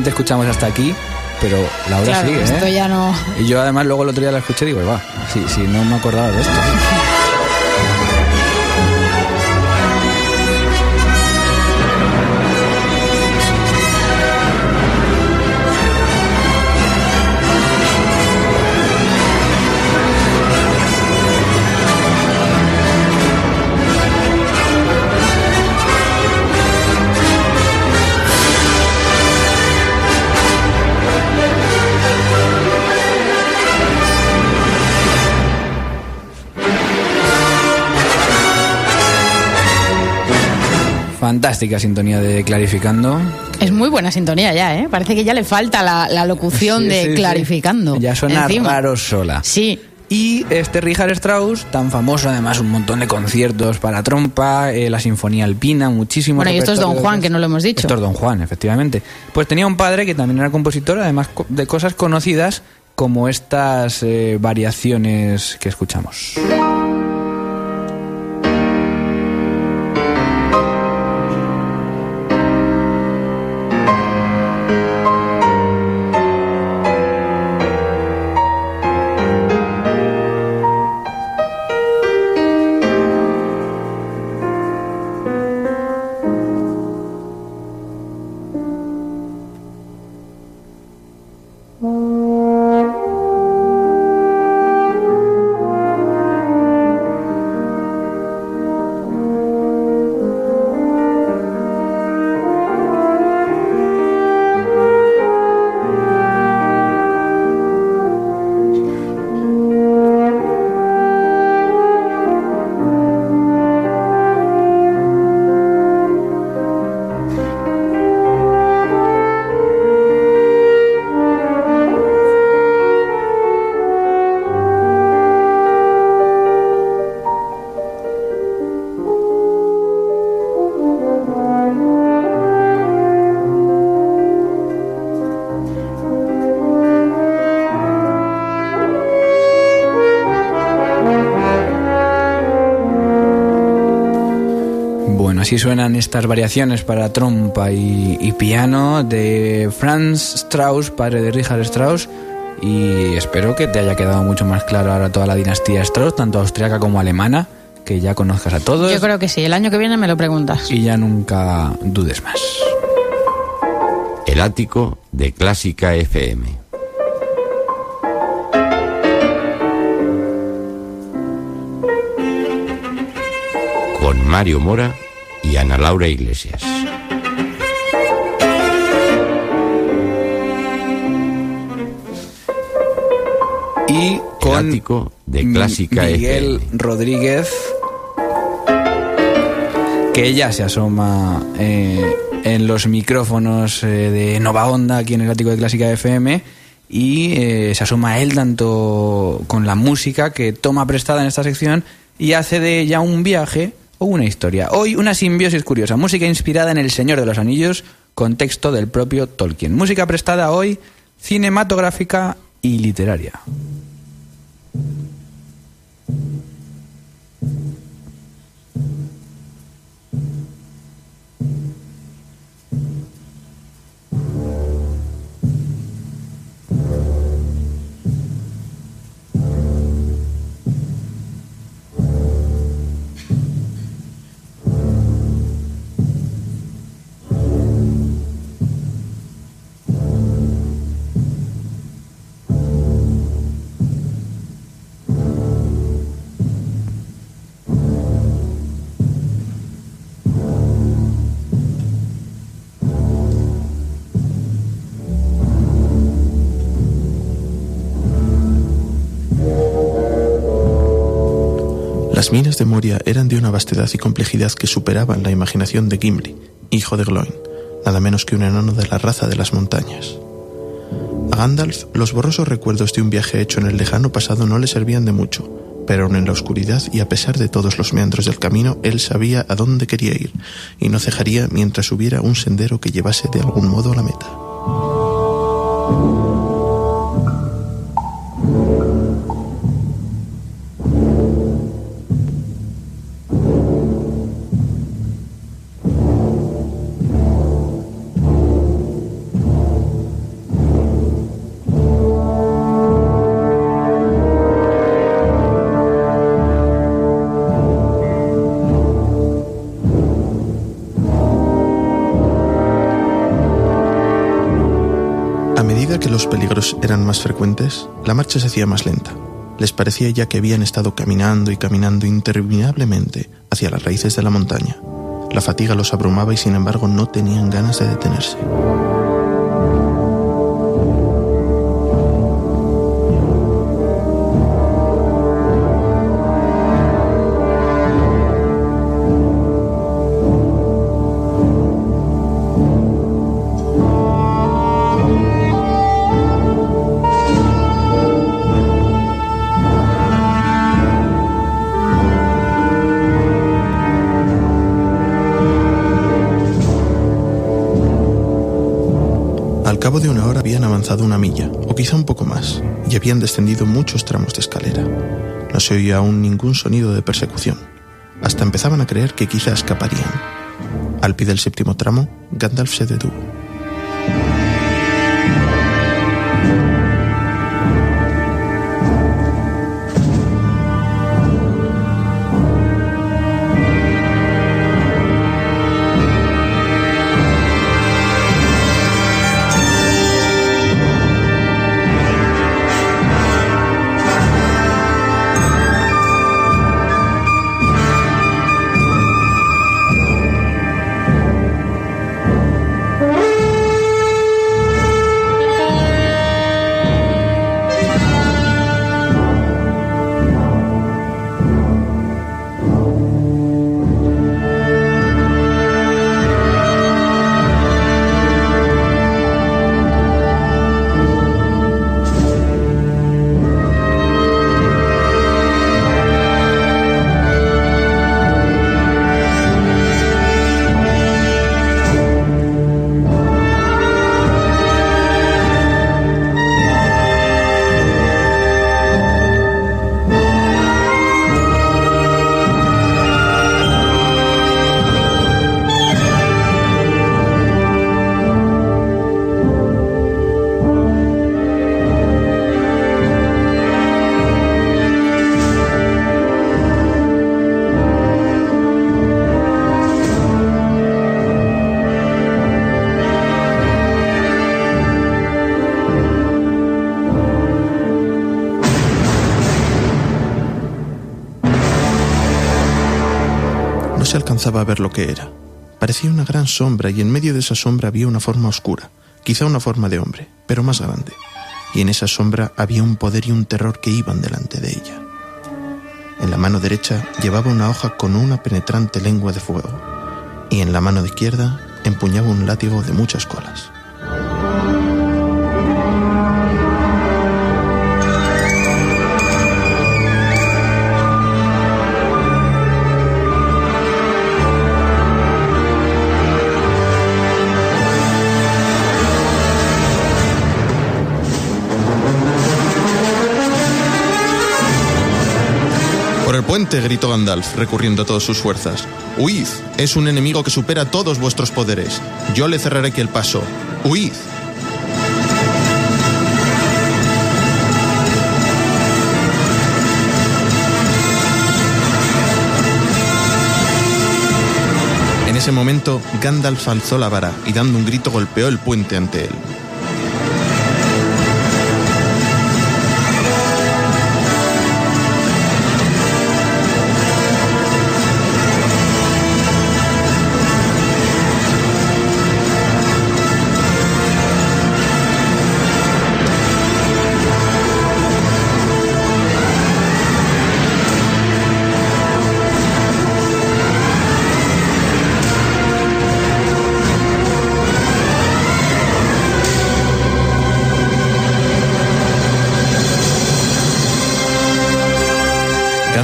B: Normalmente escuchamos hasta aquí, pero la hora
C: Claro,
B: sigue, ¿eh?
C: esto ya no.
B: Y yo además luego el otro día la escuché y digo, va, si, si no me acordaba de esto. Fantástica sintonía de Clarificando.
C: Es muy buena sintonía ya, ¿eh? Parece que ya le falta la, la locución
B: Sí,
C: de
B: sí, sí.
C: clarificando.
B: Ya suena
C: encima.
B: raro sola.
C: Sí.
B: Y este Richard Strauss, tan famoso además, un montón de conciertos para trompa, eh, la Sinfonía Alpina, muchísimo.
C: Bueno, y esto es Don Juan, que no lo hemos dicho.
B: Esto es Don Juan, efectivamente. Pues tenía un padre que también era compositor, además de cosas conocidas como estas eh, variaciones que escuchamos. Así suenan estas variaciones para trompa y, piano de Franz Strauss, padre de Richard Strauss. Y espero que te haya quedado mucho más claro ahora toda la dinastía Strauss, tanto austriaca como alemana, que ya conozcas a todos.
C: Yo creo que sí, el año que viene me lo preguntas.
B: Y ya nunca dudes más.
D: El ático de Clásica FM. Con Mario Mora y Ana Laura Iglesias.
B: Y con
D: de Clásica
B: Miguel
D: FM.
B: Rodríguez, que ya se asoma eh, en los micrófonos eh, de Nova Onda aquí en el ático de Clásica FM y eh, se asoma él tanto con la música que toma prestada en esta sección y hace de ella un viaje o una historia. Hoy una simbiosis curiosa, música inspirada en El Señor de los Anillos con texto del propio Tolkien. Música prestada hoy cinematográfica y literaria.
E: Las minas de Moria eran de una vastedad y complejidad que superaban la imaginación de Gimli, hijo de Gloin, nada menos que un enano de la raza de las montañas. A Gandalf, los borrosos recuerdos de un viaje hecho en el lejano pasado no le servían de mucho, pero aun en la oscuridad y a pesar de todos los meandros del camino, él sabía a dónde quería ir, y no cejaría mientras hubiera un sendero que llevase de algún modo a la meta. Eran más frecuentes, la marcha se hacía más lenta. Les parecía ya que habían estado caminando y caminando interminablemente hacia las raíces de la montaña. La fatiga los abrumaba y sin embargo no tenían ganas de detenerse. Avanzado una milla, o quizá un poco más, y habían descendido muchos tramos de escalera. No se oía aún ningún sonido de persecución. Hasta empezaban a creer que quizá escaparían. Al pie del séptimo tramo, Gandalf se detuvo. Alcanzaba a ver lo que era. Parecía una gran sombra y en medio de esa sombra había una forma oscura, quizá una forma de hombre, pero más grande. Y en esa sombra había un poder y un terror que iban delante de ella. En la mano derecha llevaba una hoja con una penetrante lengua de fuego, y en la mano izquierda empuñaba un látigo de muchas colas. Puente, gritó Gandalf, recurriendo a todas sus fuerzas. ¡Huid! Es un enemigo que supera todos vuestros poderes. Yo le cerraré aquí el paso. ¡Huid! En ese momento, Gandalf alzó la vara y dando un grito golpeó el puente ante él.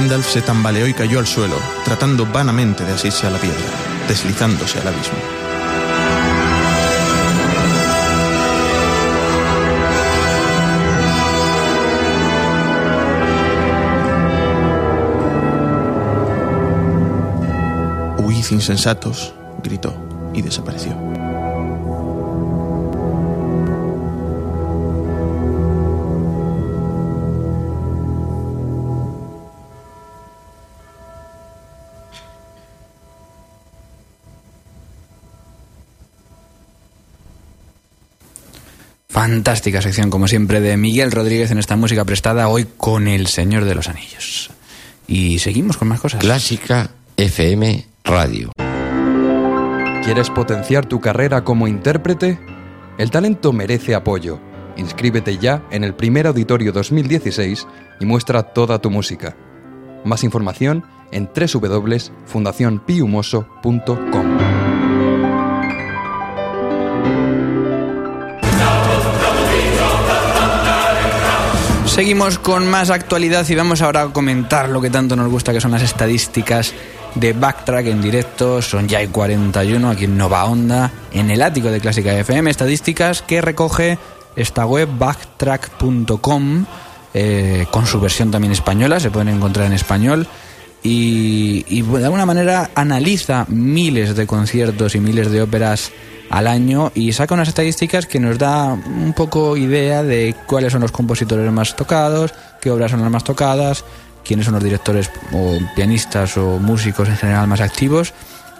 E: Gandalf se tambaleó y cayó al suelo, tratando vanamente de asirse a la piedra, deslizándose al abismo. Huid insensatos, gritó y desapareció.
B: Fantástica sección, como siempre, de Miguel Rodríguez en esta música prestada hoy con El Señor de los Anillos. Y seguimos con más cosas.
D: Clásica FM Radio.
A: ¿Quieres potenciar tu carrera como intérprete? El talento merece apoyo. Inscríbete ya en el primer auditorio 2016 y muestra toda tu música. Más información en www.fundacionpiumoso.com.
B: Seguimos con más actualidad y vamos ahora a comentar lo que tanto nos gusta, que son las estadísticas de Backtrack en directo. Son ya el 41 aquí en Nova Onda, en el ático de Clásica FM. Estadísticas que recoge esta web, backtrack.com, eh, con su versión también española, se pueden encontrar en español. Y, y de alguna manera analiza miles de conciertos y miles de óperas al año y saca unas estadísticas que nos da un poco idea de cuáles son los compositores más tocados, qué obras son las más tocadas, quiénes son los directores o pianistas o músicos en general más activos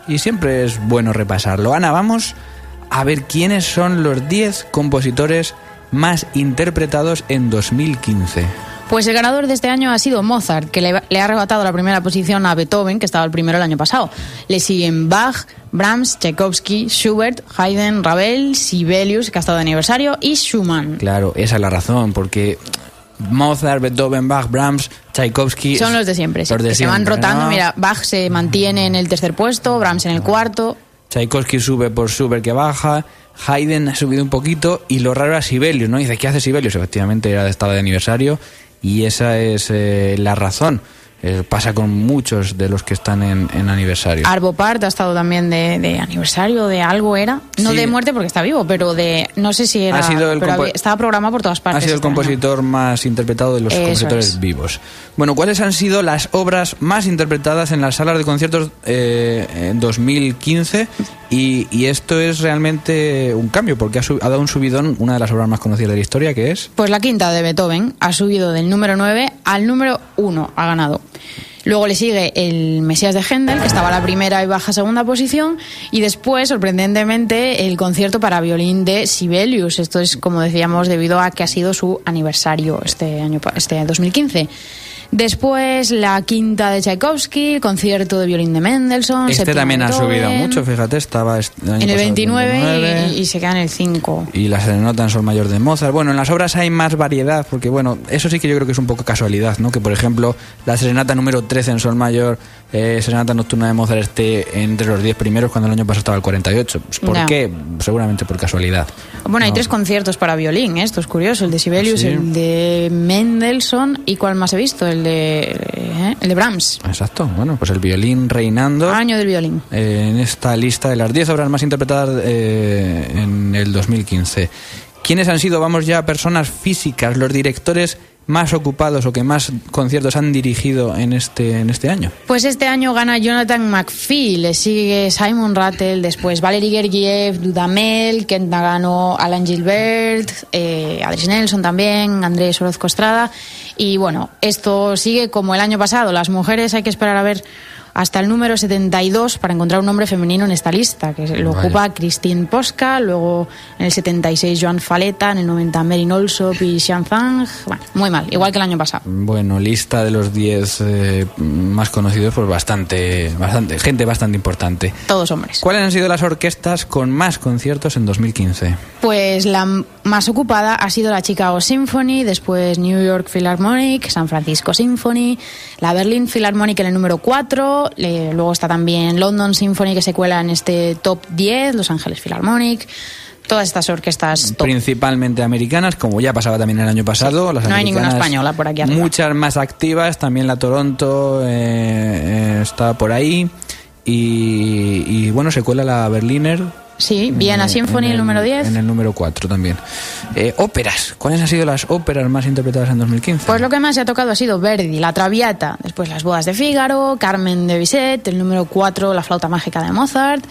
B: y siempre es bueno repasarlo. Ana, vamos a ver quiénes son los 10 compositores más interpretados en 2015.
C: Pues el ganador de este año ha sido Mozart, que le, le, ha arrebatado la primera posición a Beethoven, que estaba el primero el año pasado. Le siguen Bach, Brahms, Tchaikovsky, Schubert, Haydn, Ravel, Sibelius, que ha estado de aniversario, y Schumann.
B: Claro, esa es la razón, porque Mozart, Beethoven, Bach, Brahms, Tchaikovsky...
C: Son los de siempre,
B: los de
C: que
B: siempre,
C: se van rotando.
B: ¿no?
C: Mira, Bach se mantiene en el tercer puesto, Brahms en el cuarto...
B: Tchaikovsky sube por Schubert que baja, Haydn ha subido un poquito y lo raro era Sibelius, ¿no? Dice, ¿qué hace Sibelius? Efectivamente era de estado de aniversario y esa es eh, la razón. Eh, pasa con muchos de los que están en, en aniversario.
C: Arvo Part ha estado también de, de, aniversario, de algo era. No
B: Sí.
C: de muerte porque está vivo, pero de. No sé si era.
B: Ha sido el
C: pero
B: compo-
C: había- estaba programado por todas partes.
B: Ha sido el
C: año.
B: compositor más interpretado de los
C: Eso
B: compositores
C: es.
B: vivos. Bueno, ¿cuáles han sido las obras más interpretadas en las salas de conciertos eh, en 2015? Y, y esto es realmente un cambio, porque ha, sub- ha dado un subidón una de las obras más conocidas de la historia, que es...
C: Pues la quinta de Beethoven ha subido del número 9 al número 1, ha ganado. Luego le sigue el Mesías de Händel, que estaba a la primera y baja segunda posición. Y después, sorprendentemente, el concierto para violín de Sibelius. Esto es, como decíamos, debido a que ha sido su aniversario este año, este 2015. Después, la quinta de Tchaikovsky, el concierto de violín de Mendelssohn.
B: Este también ha subido mucho, fíjate, estaba año
C: En el
B: pasado
C: 29,
B: 29.
C: Y, y se queda en el 5.
B: y la serenata en sol mayor de Mozart. Bueno, en las obras hay más variedad, porque bueno, eso sí que yo creo que es un poco casualidad, ¿no? Que por ejemplo, la serenata número 13 en sol mayor, eh, serenata nocturna de Mozart esté entre los 10 primeros cuando el año pasado estaba el 48. Pues, ¿Por
C: Ya.
B: qué? Seguramente por casualidad.
C: Bueno, hay
B: No.
C: tres conciertos para violín, ¿eh? esto es curioso. El de Sibelius,
B: Sí.
C: el de Mendelssohn y ¿cuál más he visto? El de, ¿eh? el de Brahms.
B: Exacto. Bueno, pues el violín reinando.
C: Año del violín.
B: eh, en esta lista de las 10 obras más interpretadas eh, en el 2015. ¿Quiénes han sido, vamos ya, personas físicas, los directores más ocupados o que más conciertos han dirigido en este, en este año?
C: Pues este año gana Jonathan McPhee, le sigue Simon Rattle, después Valery Gergiev, Dudamel, Kent Nagano, Alan Gilbert, eh, Adris Nelson también, Andrés Orozco Estrada. Y bueno, esto sigue como el año pasado. Las mujeres hay que esperar a ver hasta el número 72 para encontrar un nombre femenino en esta lista, que lo
B: Vaya.
C: ocupa Christine Posca, luego en el 76 Joan Faleta, en el 90 Merin Olsop y Xian Zhang. Bueno, muy mal, igual que el año pasado.
B: Bueno, lista de los 10 eh, más conocidos, pues bastante, bastante, gente bastante importante.
C: Todos hombres.
B: ¿Cuáles han sido las orquestas con más conciertos en 2015?
C: Pues la más ocupada ha sido la Chicago Symphony, después New York Philharmonic, San Francisco Symphony, la Berlin Philharmonic en el número 4, luego está también London Symphony que se cuela en este top 10, Los Ángeles Philharmonic, todas estas orquestas top.
B: Principalmente americanas, como ya pasaba también el año pasado. Las
C: No hay ninguna española por aquí arriba.
B: Muchas más activas, también la Toronto eh, eh, está por ahí. Y, y, bueno, se cuela la Berliner.
C: Sí, Viena
B: en-
C: Symphony,
B: en
C: el número 10.
B: En el número 4 también. Eh, óperas. ¿Cuáles han sido las óperas más interpretadas en 2015?
C: Pues lo que más se ha tocado ha sido Verdi, La Traviata, después Las Bodas de Fígaro, Carmen de Bizet, el número 4, La Flauta Mágica de Mozart,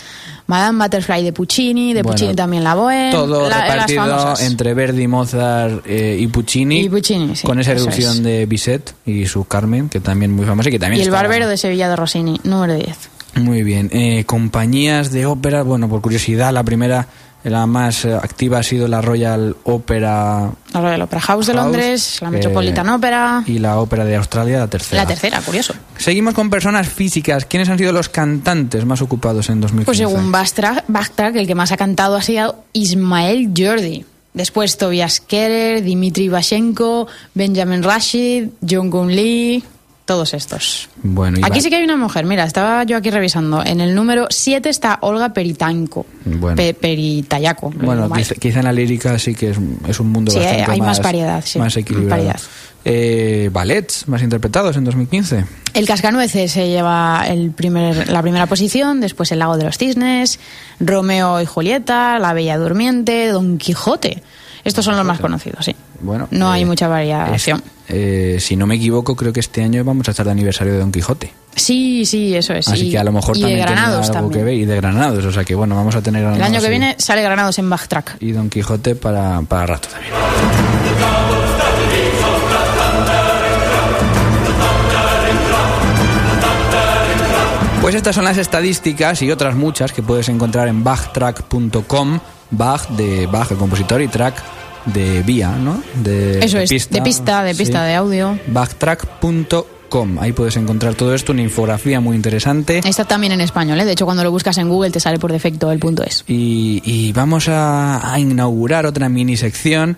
C: Madame Butterfly de Puccini, de
B: Bueno,
C: Puccini también La Bohème,
B: Todo
C: la-
B: repartido entre Verdi, Mozart eh, y Puccini.
C: Y Puccini, sí,
B: con esa
C: es.
B: de Bizet y su Carmen, que también muy famosa y que también
C: Y el
B: está-
C: Barbero de Sevilla de Rossini, número 10.
B: Muy bien. Eh, compañías de ópera, bueno, por curiosidad, la primera, la más eh, activa ha sido la Royal Opera
C: La Royal Opera House de Londres, la
B: eh,
C: Metropolitan Opera,
B: y la Ópera de Australia, la tercera.
C: la tercera, curioso.
B: Seguimos con personas físicas. ¿Quiénes han sido los cantantes más ocupados en 2015?
C: Pues según Backtrack, el que más ha cantado ha sido Ismael Jordi. Después Tobias Kerer, Dimitri Vashenko, Benjamin Rashid, John Gun Lee. Todos estos.
B: Bueno,
C: Aquí
B: va-
C: sí que hay una mujer, mira, estaba yo aquí revisando. En el número 7 está Olga Peritanco.
B: Bueno.
C: Pe- Peritayaco.
B: Bueno, quizá, quizá en la lírica sí que es, es un mundo
C: Sí,
B: bastante
C: hay
B: más,
C: más variedad, sí,
B: más equilibrado.
C: variedad.
B: Eh, ballets más interpretados en 2015.
C: El Cascanueces se lleva el primer, la primera posición, después El Lago de los Cisnes, Romeo y Julieta, La Bella Durmiente, Don Quijote. Estos son los más conocidos, sí.
B: Bueno,
C: no
B: eh,
C: hay mucha variación.
B: es- eh, si no me equivoco, creo que este año vamos a estar de aniversario de Don Quijote.
C: Sí, sí, eso es.
B: Así
C: Y-
B: que a lo mejor
C: y
B: también
C: de Granados
B: algo
C: también.
B: que ver. Y de Granados, o sea que bueno, vamos a tener
C: El año que
B: y-
C: viene sale Granados en Backtrack.
B: Y Don Quijote para, para rato también. Pues estas son las estadísticas y otras muchas que puedes encontrar en backtrack.com, Bach de Bach el compositor y track de vía, ¿no? De,
C: Eso es, de pista, de pista de audio.
B: Backtrack.com, ahí puedes encontrar todo esto, una infografía muy interesante.
C: Está también en español, ¿eh? de hecho cuando lo buscas en Google te sale por defecto el punto es.
B: Y, y vamos a, a inaugurar otra mini sección.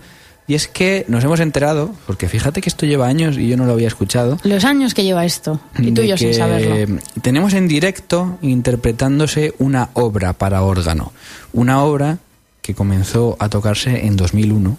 B: Y es que nos hemos enterado, porque fíjate que esto lleva años y yo no lo había escuchado.
C: Los años que lleva esto, y tú y yo sin saberlo.
B: Tenemos en directo interpretándose una obra para órgano. Una obra que comenzó a tocarse en 2001.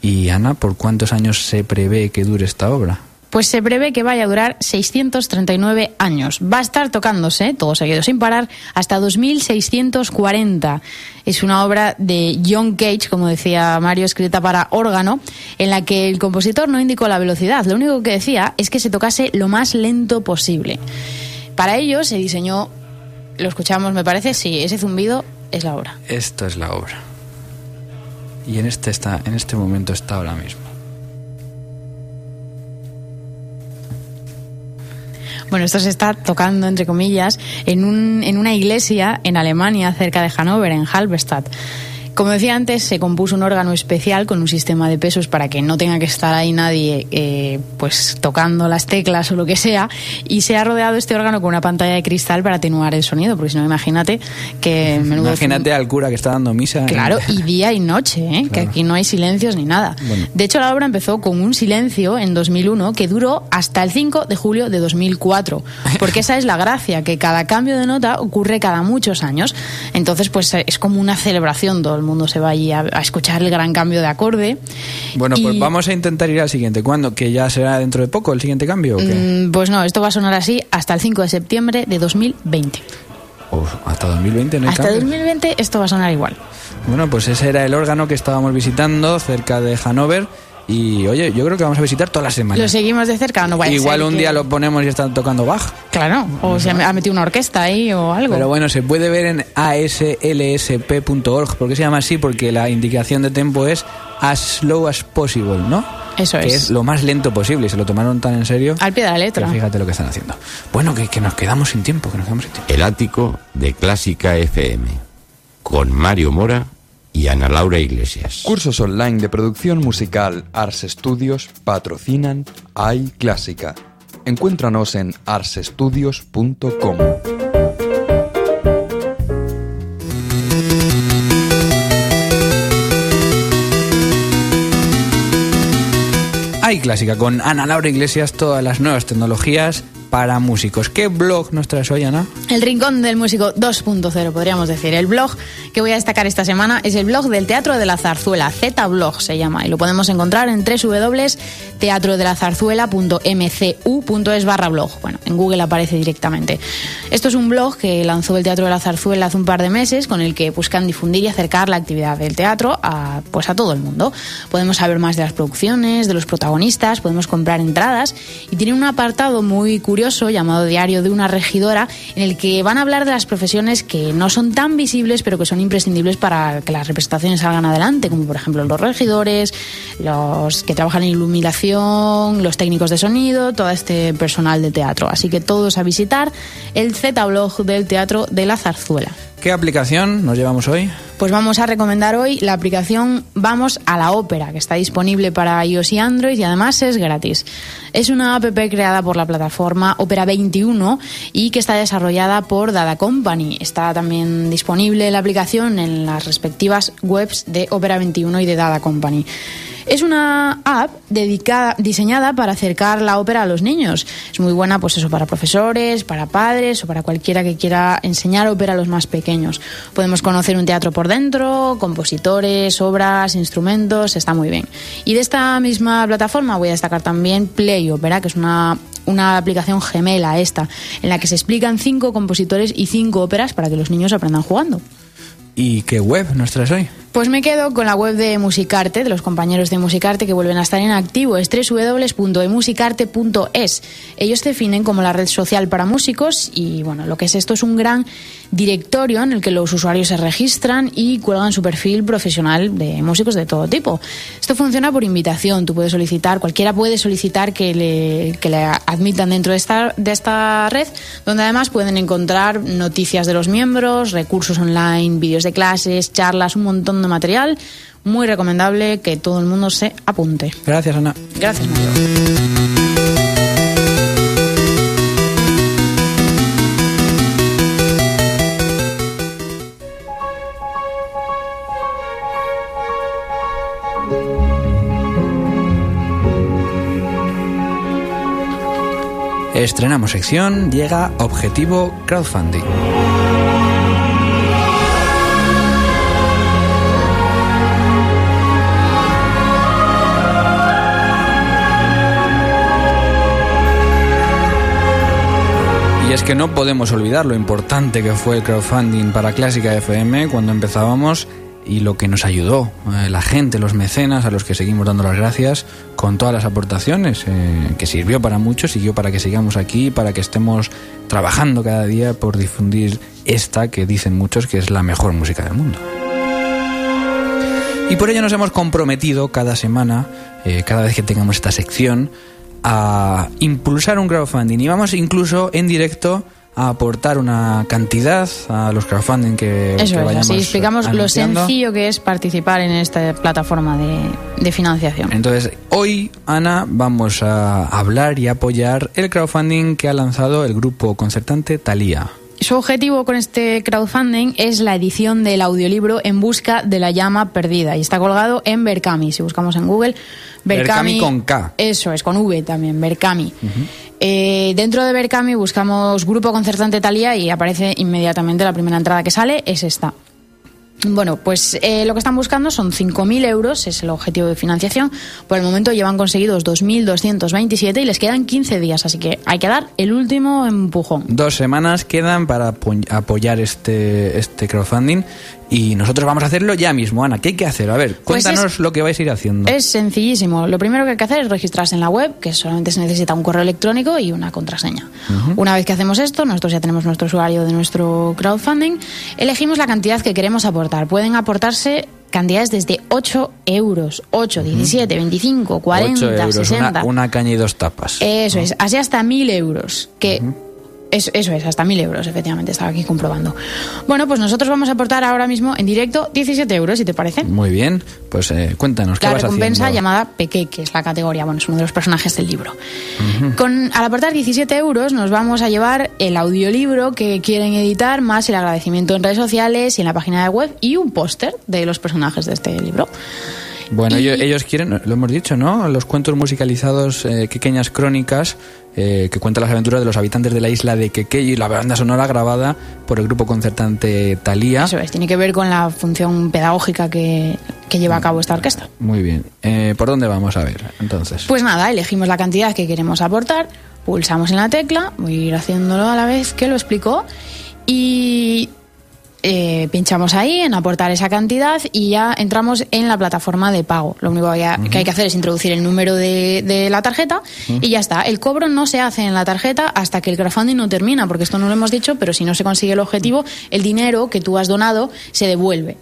B: Y Ana, ¿por cuántos años se prevé que dure esta obra?
C: Pues se prevé que vaya a durar 639 años. Va a estar tocándose, todo seguido sin parar, hasta 2640. Es una obra de John Cage, como decía Mario, escrita para órgano, en la que el compositor no indicó la velocidad. Lo único que decía es que se tocase lo más lento posible. Para ello se diseñó, lo escuchamos, me parece, sí, ese zumbido es la obra.
B: Esta es la obra. Y en este, está, en este momento está ahora mismo.
C: Bueno, esto se está tocando, entre comillas, en, un, en una iglesia en Alemania, cerca de Hannover, en Halberstadt. Como decía antes, se compuso un órgano especial con un sistema de pesos para que no tenga que estar ahí nadie eh, pues tocando las teclas o lo que sea y se ha rodeado este órgano con una pantalla de cristal para atenuar el sonido porque si no imagínate que
B: Imagínate al cura que está dando misa.
C: Claro, y día y noche, ¿eh? que aquí no hay silencios ni nada.
B: Bueno.
C: De hecho, la obra empezó con un silencio en 2001 que duró hasta el 5 de julio de 2004, porque esa es la gracia, que cada cambio de nota ocurre cada muchos años. Entonces, pues es como una celebración, todo el mundo se va allí a, a escuchar el gran cambio de acorde.
B: Bueno, pues vamos a intentar ir al siguiente. ¿Cuándo? ¿Que ya será dentro de poco el siguiente cambio o qué?
C: Mm, Pues no, esto va a sonar así hasta el 5 de septiembre de 2020.
B: O hasta 2020 no hay
C: Hasta
B: cambio.
C: 2020 esto va a sonar igual.
B: Bueno, pues ese era el órgano que estábamos visitando cerca de Hannover. Y oye, yo creo que vamos a visitar todas las semanas.
C: Lo seguimos de cerca, no vaya a
B: Igual
C: ser
B: un
C: que-
B: día lo ponemos y están tocando Bach.
C: Claro, o se ha metido una orquesta ahí o algo.
B: Pero bueno, se puede ver en aslsp.org. ¿Por qué se llama así? Porque la indicación de tempo es as slow as possible, ¿no?
C: Eso
B: que
C: es.
B: es lo más lento posible. Y se lo tomaron tan en serio.
C: Al pie de la letra.
B: fíjate lo que están haciendo. Bueno, que, que nos quedamos sin tiempo, que nos quedamos sin tiempo.
D: El ático de Clásica FM. Con Mario Mora y Ana Laura Iglesias.
A: Cursos online de producción musical Ars Studios patrocinan AI Clásica. Encuéntranos en arsestudios.com.
B: Hay clásica con Ana Laura Iglesias, todas las nuevas tecnologías para músicos. ¿Qué blog nos traes hoy, Ana?
C: El Rincón del Músico 2.0, podríamos decir. El blog que voy a destacar esta semana es el blog del Teatro de la Zarzuela, Z-Blog se llama, y lo podemos encontrar en www.teatrodelazarzuela.mcu.es barra blog. Bueno, en Google aparece directamente. Esto es un blog que lanzó el Teatro de la Zarzuela hace un par de meses, con el que buscan difundir y acercar la actividad del teatro a, pues a todo el mundo. Podemos saber más de las producciones, de los protagonistas, podemos comprar entradas, y tiene un apartado muy curioso llamado Diario de una regidora, en el que van a hablar de las profesiones que no son tan visibles, pero que son imprescindibles para que las representaciones salgan adelante, como por ejemplo los regidores, los que trabajan en iluminación, los técnicos de sonido, todo este personal de teatro. Así que todos a visitar el Z-Blog del Teatro de la Zarzuela.
B: ¿Qué aplicación nos llevamos hoy?
C: Pues vamos a recomendar hoy la aplicación Vamos a la Ópera, que está disponible para iOS y Android y además es gratis. Es una app creada por la plataforma Opera 21 y que está desarrollada por Dada Company. Está también disponible la aplicación en las respectivas webs de Opera 21 y de Dada Company. Es una app dedicada, diseñada para acercar la ópera a los niños. Es muy buena, pues eso, para profesores, para padres o para cualquiera que quiera enseñar ópera a los más pequeños. Podemos conocer un teatro por dentro, compositores, obras, instrumentos, está muy bien. Y de esta misma plataforma voy a destacar también Play Opera, que es una una aplicación gemela esta, en la que se explican cinco compositores y cinco óperas para que los niños aprendan jugando.
B: ¿Y qué web nos traes hoy?
C: Pues me quedo con la web de Musicarte, de los compañeros de Musicarte que vuelven a estar en activo, es www.emusicarte.es. Ellos definen como la red social para músicos y bueno, lo que es esto es un gran directorio en el que los usuarios se registran y cuelgan su perfil profesional de músicos de todo tipo. Esto funciona por invitación, tú puedes solicitar, cualquiera puede solicitar que le, que le admitan dentro de esta, de esta red, donde además pueden encontrar noticias de los miembros, recursos online, vídeos de clases, charlas, un montón de material. Muy recomendable que todo el mundo se apunte.
B: Gracias, Ana.
C: Gracias, Mario.
B: Estrenamos sección, llega Objetivo Crowdfunding. Y es que no podemos olvidar lo importante que fue el crowdfunding para Clásica FM cuando empezábamos y lo que nos ayudó, eh, la gente, los mecenas, a los que seguimos dando las gracias con todas las aportaciones, eh, que sirvió para muchos, sirvió para que sigamos aquí, para que estemos trabajando cada día por difundir esta que dicen muchos que es la mejor música del mundo. Y por ello nos hemos comprometido cada semana, eh, cada vez que tengamos esta sección, a impulsar un crowdfunding. Y vamos incluso en directo a aportar una cantidad a los crowdfunding que,
C: Eso
B: que
C: es,
B: vayamos
C: así explicamos lo sencillo que es participar en esta plataforma de, de financiación.
B: Entonces, hoy, Ana, vamos a hablar y apoyar el crowdfunding que ha lanzado el grupo concertante Thalía.
C: Su objetivo con este crowdfunding es la edición del audiolibro En busca de la llama perdida y está colgado en Berkami. Si buscamos en Google,
B: Berkami con K.
C: Eso es, con V también, Berkami. Eh, dentro de Berkami buscamos Grupo Concertante Talía y aparece inmediatamente la primera entrada que sale, es esta. Bueno, pues eh, lo que están buscando son 5.000 euros, es el objetivo de financiación. Por el momento llevan conseguidos 2.227 y les quedan 15 días, así que hay que dar el último empujón.
B: Dos semanas quedan para apo- apoyar este, este crowdfunding y nosotros vamos a hacerlo ya mismo, Ana. ¿Qué hay que hacer? A ver,
C: Pues
B: cuéntanos lo que vais a ir haciendo.
C: Es sencillísimo. Lo primero que hay que hacer es registrarse en la web, que solamente se necesita un correo electrónico y una contraseña. Una vez que hacemos esto, nosotros ya tenemos nuestro usuario de nuestro crowdfunding, elegimos la cantidad que queremos aportar. Pueden aportarse cantidades desde 8 euros, 8, 17, 25, 40,
B: Ocho euros,
C: 60.
B: Una, una caña y dos tapas.
C: Eso es, así hasta 1.000 euros, que... Eso, eso es, hasta 1.000 euros, efectivamente, estaba aquí comprobando. Bueno, pues nosotros vamos a aportar ahora mismo en directo 17 euros, si te parece.
B: Muy bien, pues eh, cuéntanos, ¿qué
C: La
B: vas
C: recompensa
B: haciendo?
C: llamada Peque, que es la categoría, bueno, es uno de los personajes del libro. Con, al aportar 17 euros nos vamos a llevar el audiolibro que quieren editar, más el agradecimiento en redes sociales y en la página de web y un póster de los personajes de este libro.
B: Bueno,
C: Y-
B: ellos, ellos quieren, lo hemos dicho, ¿no? Los cuentos musicalizados, eh, pequeñas crónicas, eh, que cuentan las aventuras de los habitantes de la isla de Quequey y la banda sonora grabada por el grupo concertante Thalía.
C: Eso es, tiene que ver con la función pedagógica que, que lleva a cabo esta orquesta.
B: Muy bien. Eh, ¿Por dónde vamos a ver, entonces?
C: Pues nada, elegimos la cantidad que queremos aportar, pulsamos en la tecla, voy a ir haciéndolo a la vez que lo explico, y eh, pinchamos ahí en aportar esa cantidad y ya entramos en la plataforma de pago. Lo único que hay que hay que hacer es introducir el número de, de la tarjeta y ya está. El cobro no se hace en la tarjeta hasta que el crowdfunding no termina, porque esto no lo hemos dicho, pero si no se consigue el objetivo, el dinero que tú has donado se devuelve.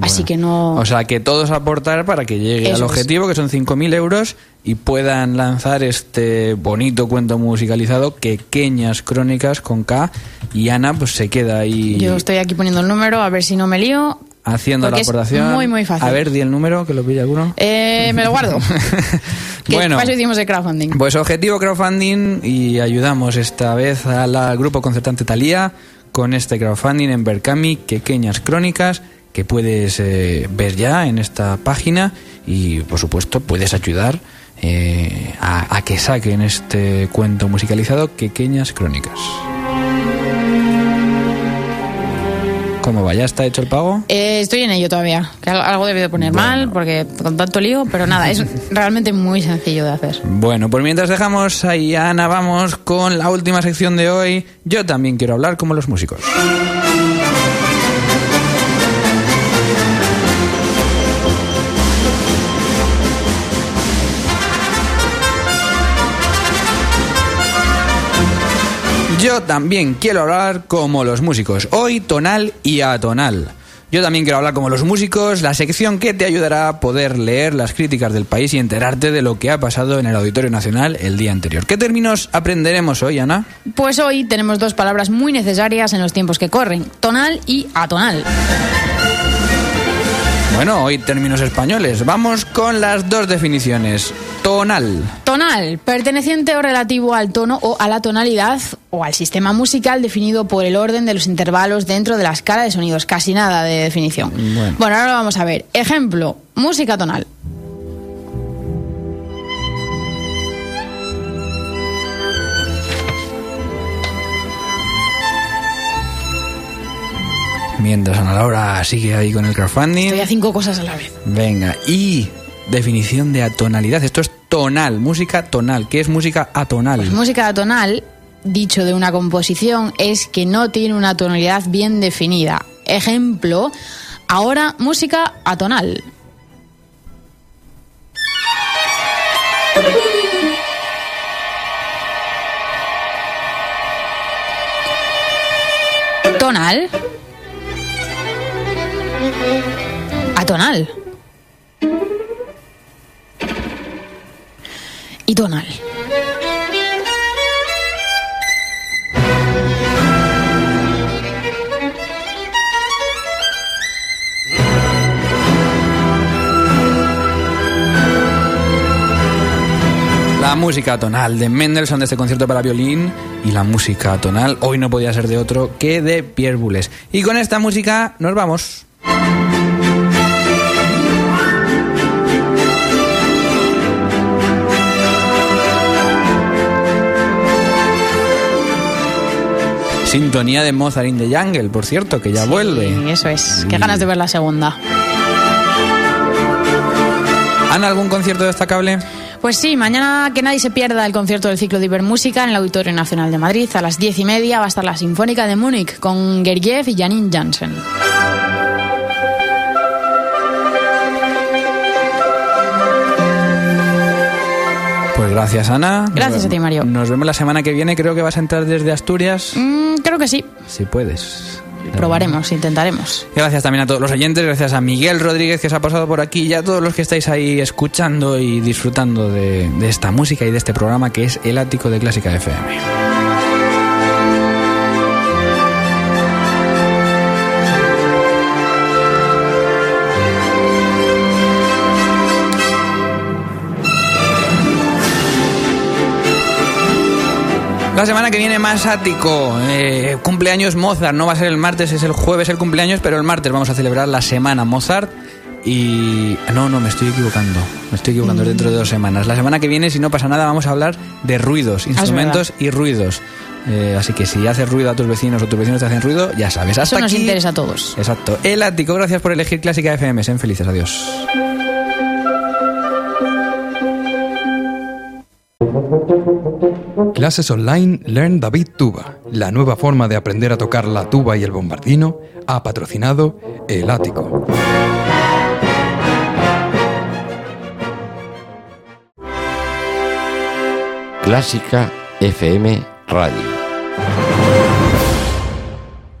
C: Así que no...
B: O sea, que todos aportar para que llegue
C: Eso
B: al
C: es.
B: objetivo, que son 5.000 euros, y puedan lanzar este bonito cuento musicalizado, Pequeñas Crónicas con K, y Ana pues se queda ahí
C: Yo estoy aquí poniendo el número, a ver si no me lío.
B: haciendo la
C: porque es
B: aportación.
C: muy, muy fácil.
B: A ver, di el número, que lo pilla alguno.
C: Eh, me lo guardo. que
B: Bueno.
C: para eso hicimos el crowdfunding.
B: Pues objetivo crowdfunding y ayudamos esta vez al grupo concertante Talía con este crowdfunding en Berkami, Pequeñas Crónicas que puedes eh, ver ya en esta página y por supuesto puedes ayudar eh, a, a que saquen este cuento musicalizado Pequeñas Crónicas. ¿Cómo va? ¿Ya está hecho el pago?
C: Eh, estoy en ello todavía. Que al- algo debe de poner mal porque con tanto lío, pero nada, es realmente muy sencillo de hacer.
B: Bueno, pues mientras dejamos ahí a Ana, vamos con la última sección de hoy. Yo también quiero hablar como los músicos. Yo también quiero hablar como los músicos, hoy tonal y atonal. Yo también quiero hablar como los músicos, la sección que te ayudará a poder leer las críticas del país y enterarte de lo que ha pasado en el Auditorio Nacional el día anterior. ¿Qué términos aprenderemos hoy, Ana?
C: Pues hoy tenemos dos palabras muy necesarias en los tiempos que corren, tonal y atonal.
B: Bueno, hoy términos españoles. Vamos con las dos definiciones. Tonal.
C: Tonal, perteneciente o relativo al tono o a la tonalidad o al sistema musical definido por el orden de los intervalos dentro de la escala de sonidos. Casi nada de definición.
B: Bueno.
C: ahora lo vamos a ver. Ejemplo, música tonal.
B: Mientras Ana Laura sigue ahí con el crowdfunding.
C: Estoy a cinco cosas a la vez.
B: Venga, y definición de atonalidad. Esto es tonal, música tonal. ¿Qué es música atonal?
C: Pues música tonal, dicho de una composición, es que no tiene una tonalidad bien definida. Ejemplo, ahora música atonal. Tonal. Atonal. Y tonal.
B: La música tonal de Mendelssohn de este concierto para violín y la música tonal hoy no podía ser de otro que de Pierre Boulez. Y con esta música nos vamos. Sintonía de Mozart in the Jungle, por cierto, que ya vuelve.
C: Y eso es. Qué ganas de ver la segunda.
B: ¿Han algún concierto destacable?
C: Pues sí, mañana que nadie se pierda el concierto del ciclo de Ibermúsica en el Auditorio Nacional de Madrid. A las diez y media va a estar la Sinfónica de Múnich con Gergiev y Janine Janssen.
B: Pues gracias, Ana.
C: Gracias
B: Nos-
C: a ti, Mario.
B: Nos vemos la semana que viene. Creo que vas a entrar desde Asturias.
C: Mm, que sí.
B: Si puedes.
C: Probaremos, intentaremos.
B: Gracias también a todos los oyentes, gracias a Miguel Rodríguez que se ha pasado por aquí y a todos los que estáis ahí escuchando y disfrutando de, de esta música y de este programa que es El Ático de Clásica FM. La semana que viene más ático. Eh, cumpleaños Mozart. No va a ser el martes, es el jueves el cumpleaños, pero el martes vamos a celebrar la semana Mozart. Y. No, no, me estoy equivocando. Me estoy equivocando, es dentro de dos semanas. La semana que viene, si no pasa nada, vamos a hablar de ruidos, instrumentos y ruidos. Eh, así que si haces ruido a tus vecinos o tus vecinos te hacen ruido, ya sabes. Hasta
C: Eso nos
B: aquí.
C: interesa a todos.
B: Exacto. El ático, gracias por elegir Clásica FM. Sean felices, adiós.
A: Clases online Learn David Tuba, la nueva forma de aprender a tocar la tuba y el bombardino, ha patrocinado El Ático.
D: Clásica FM Radio.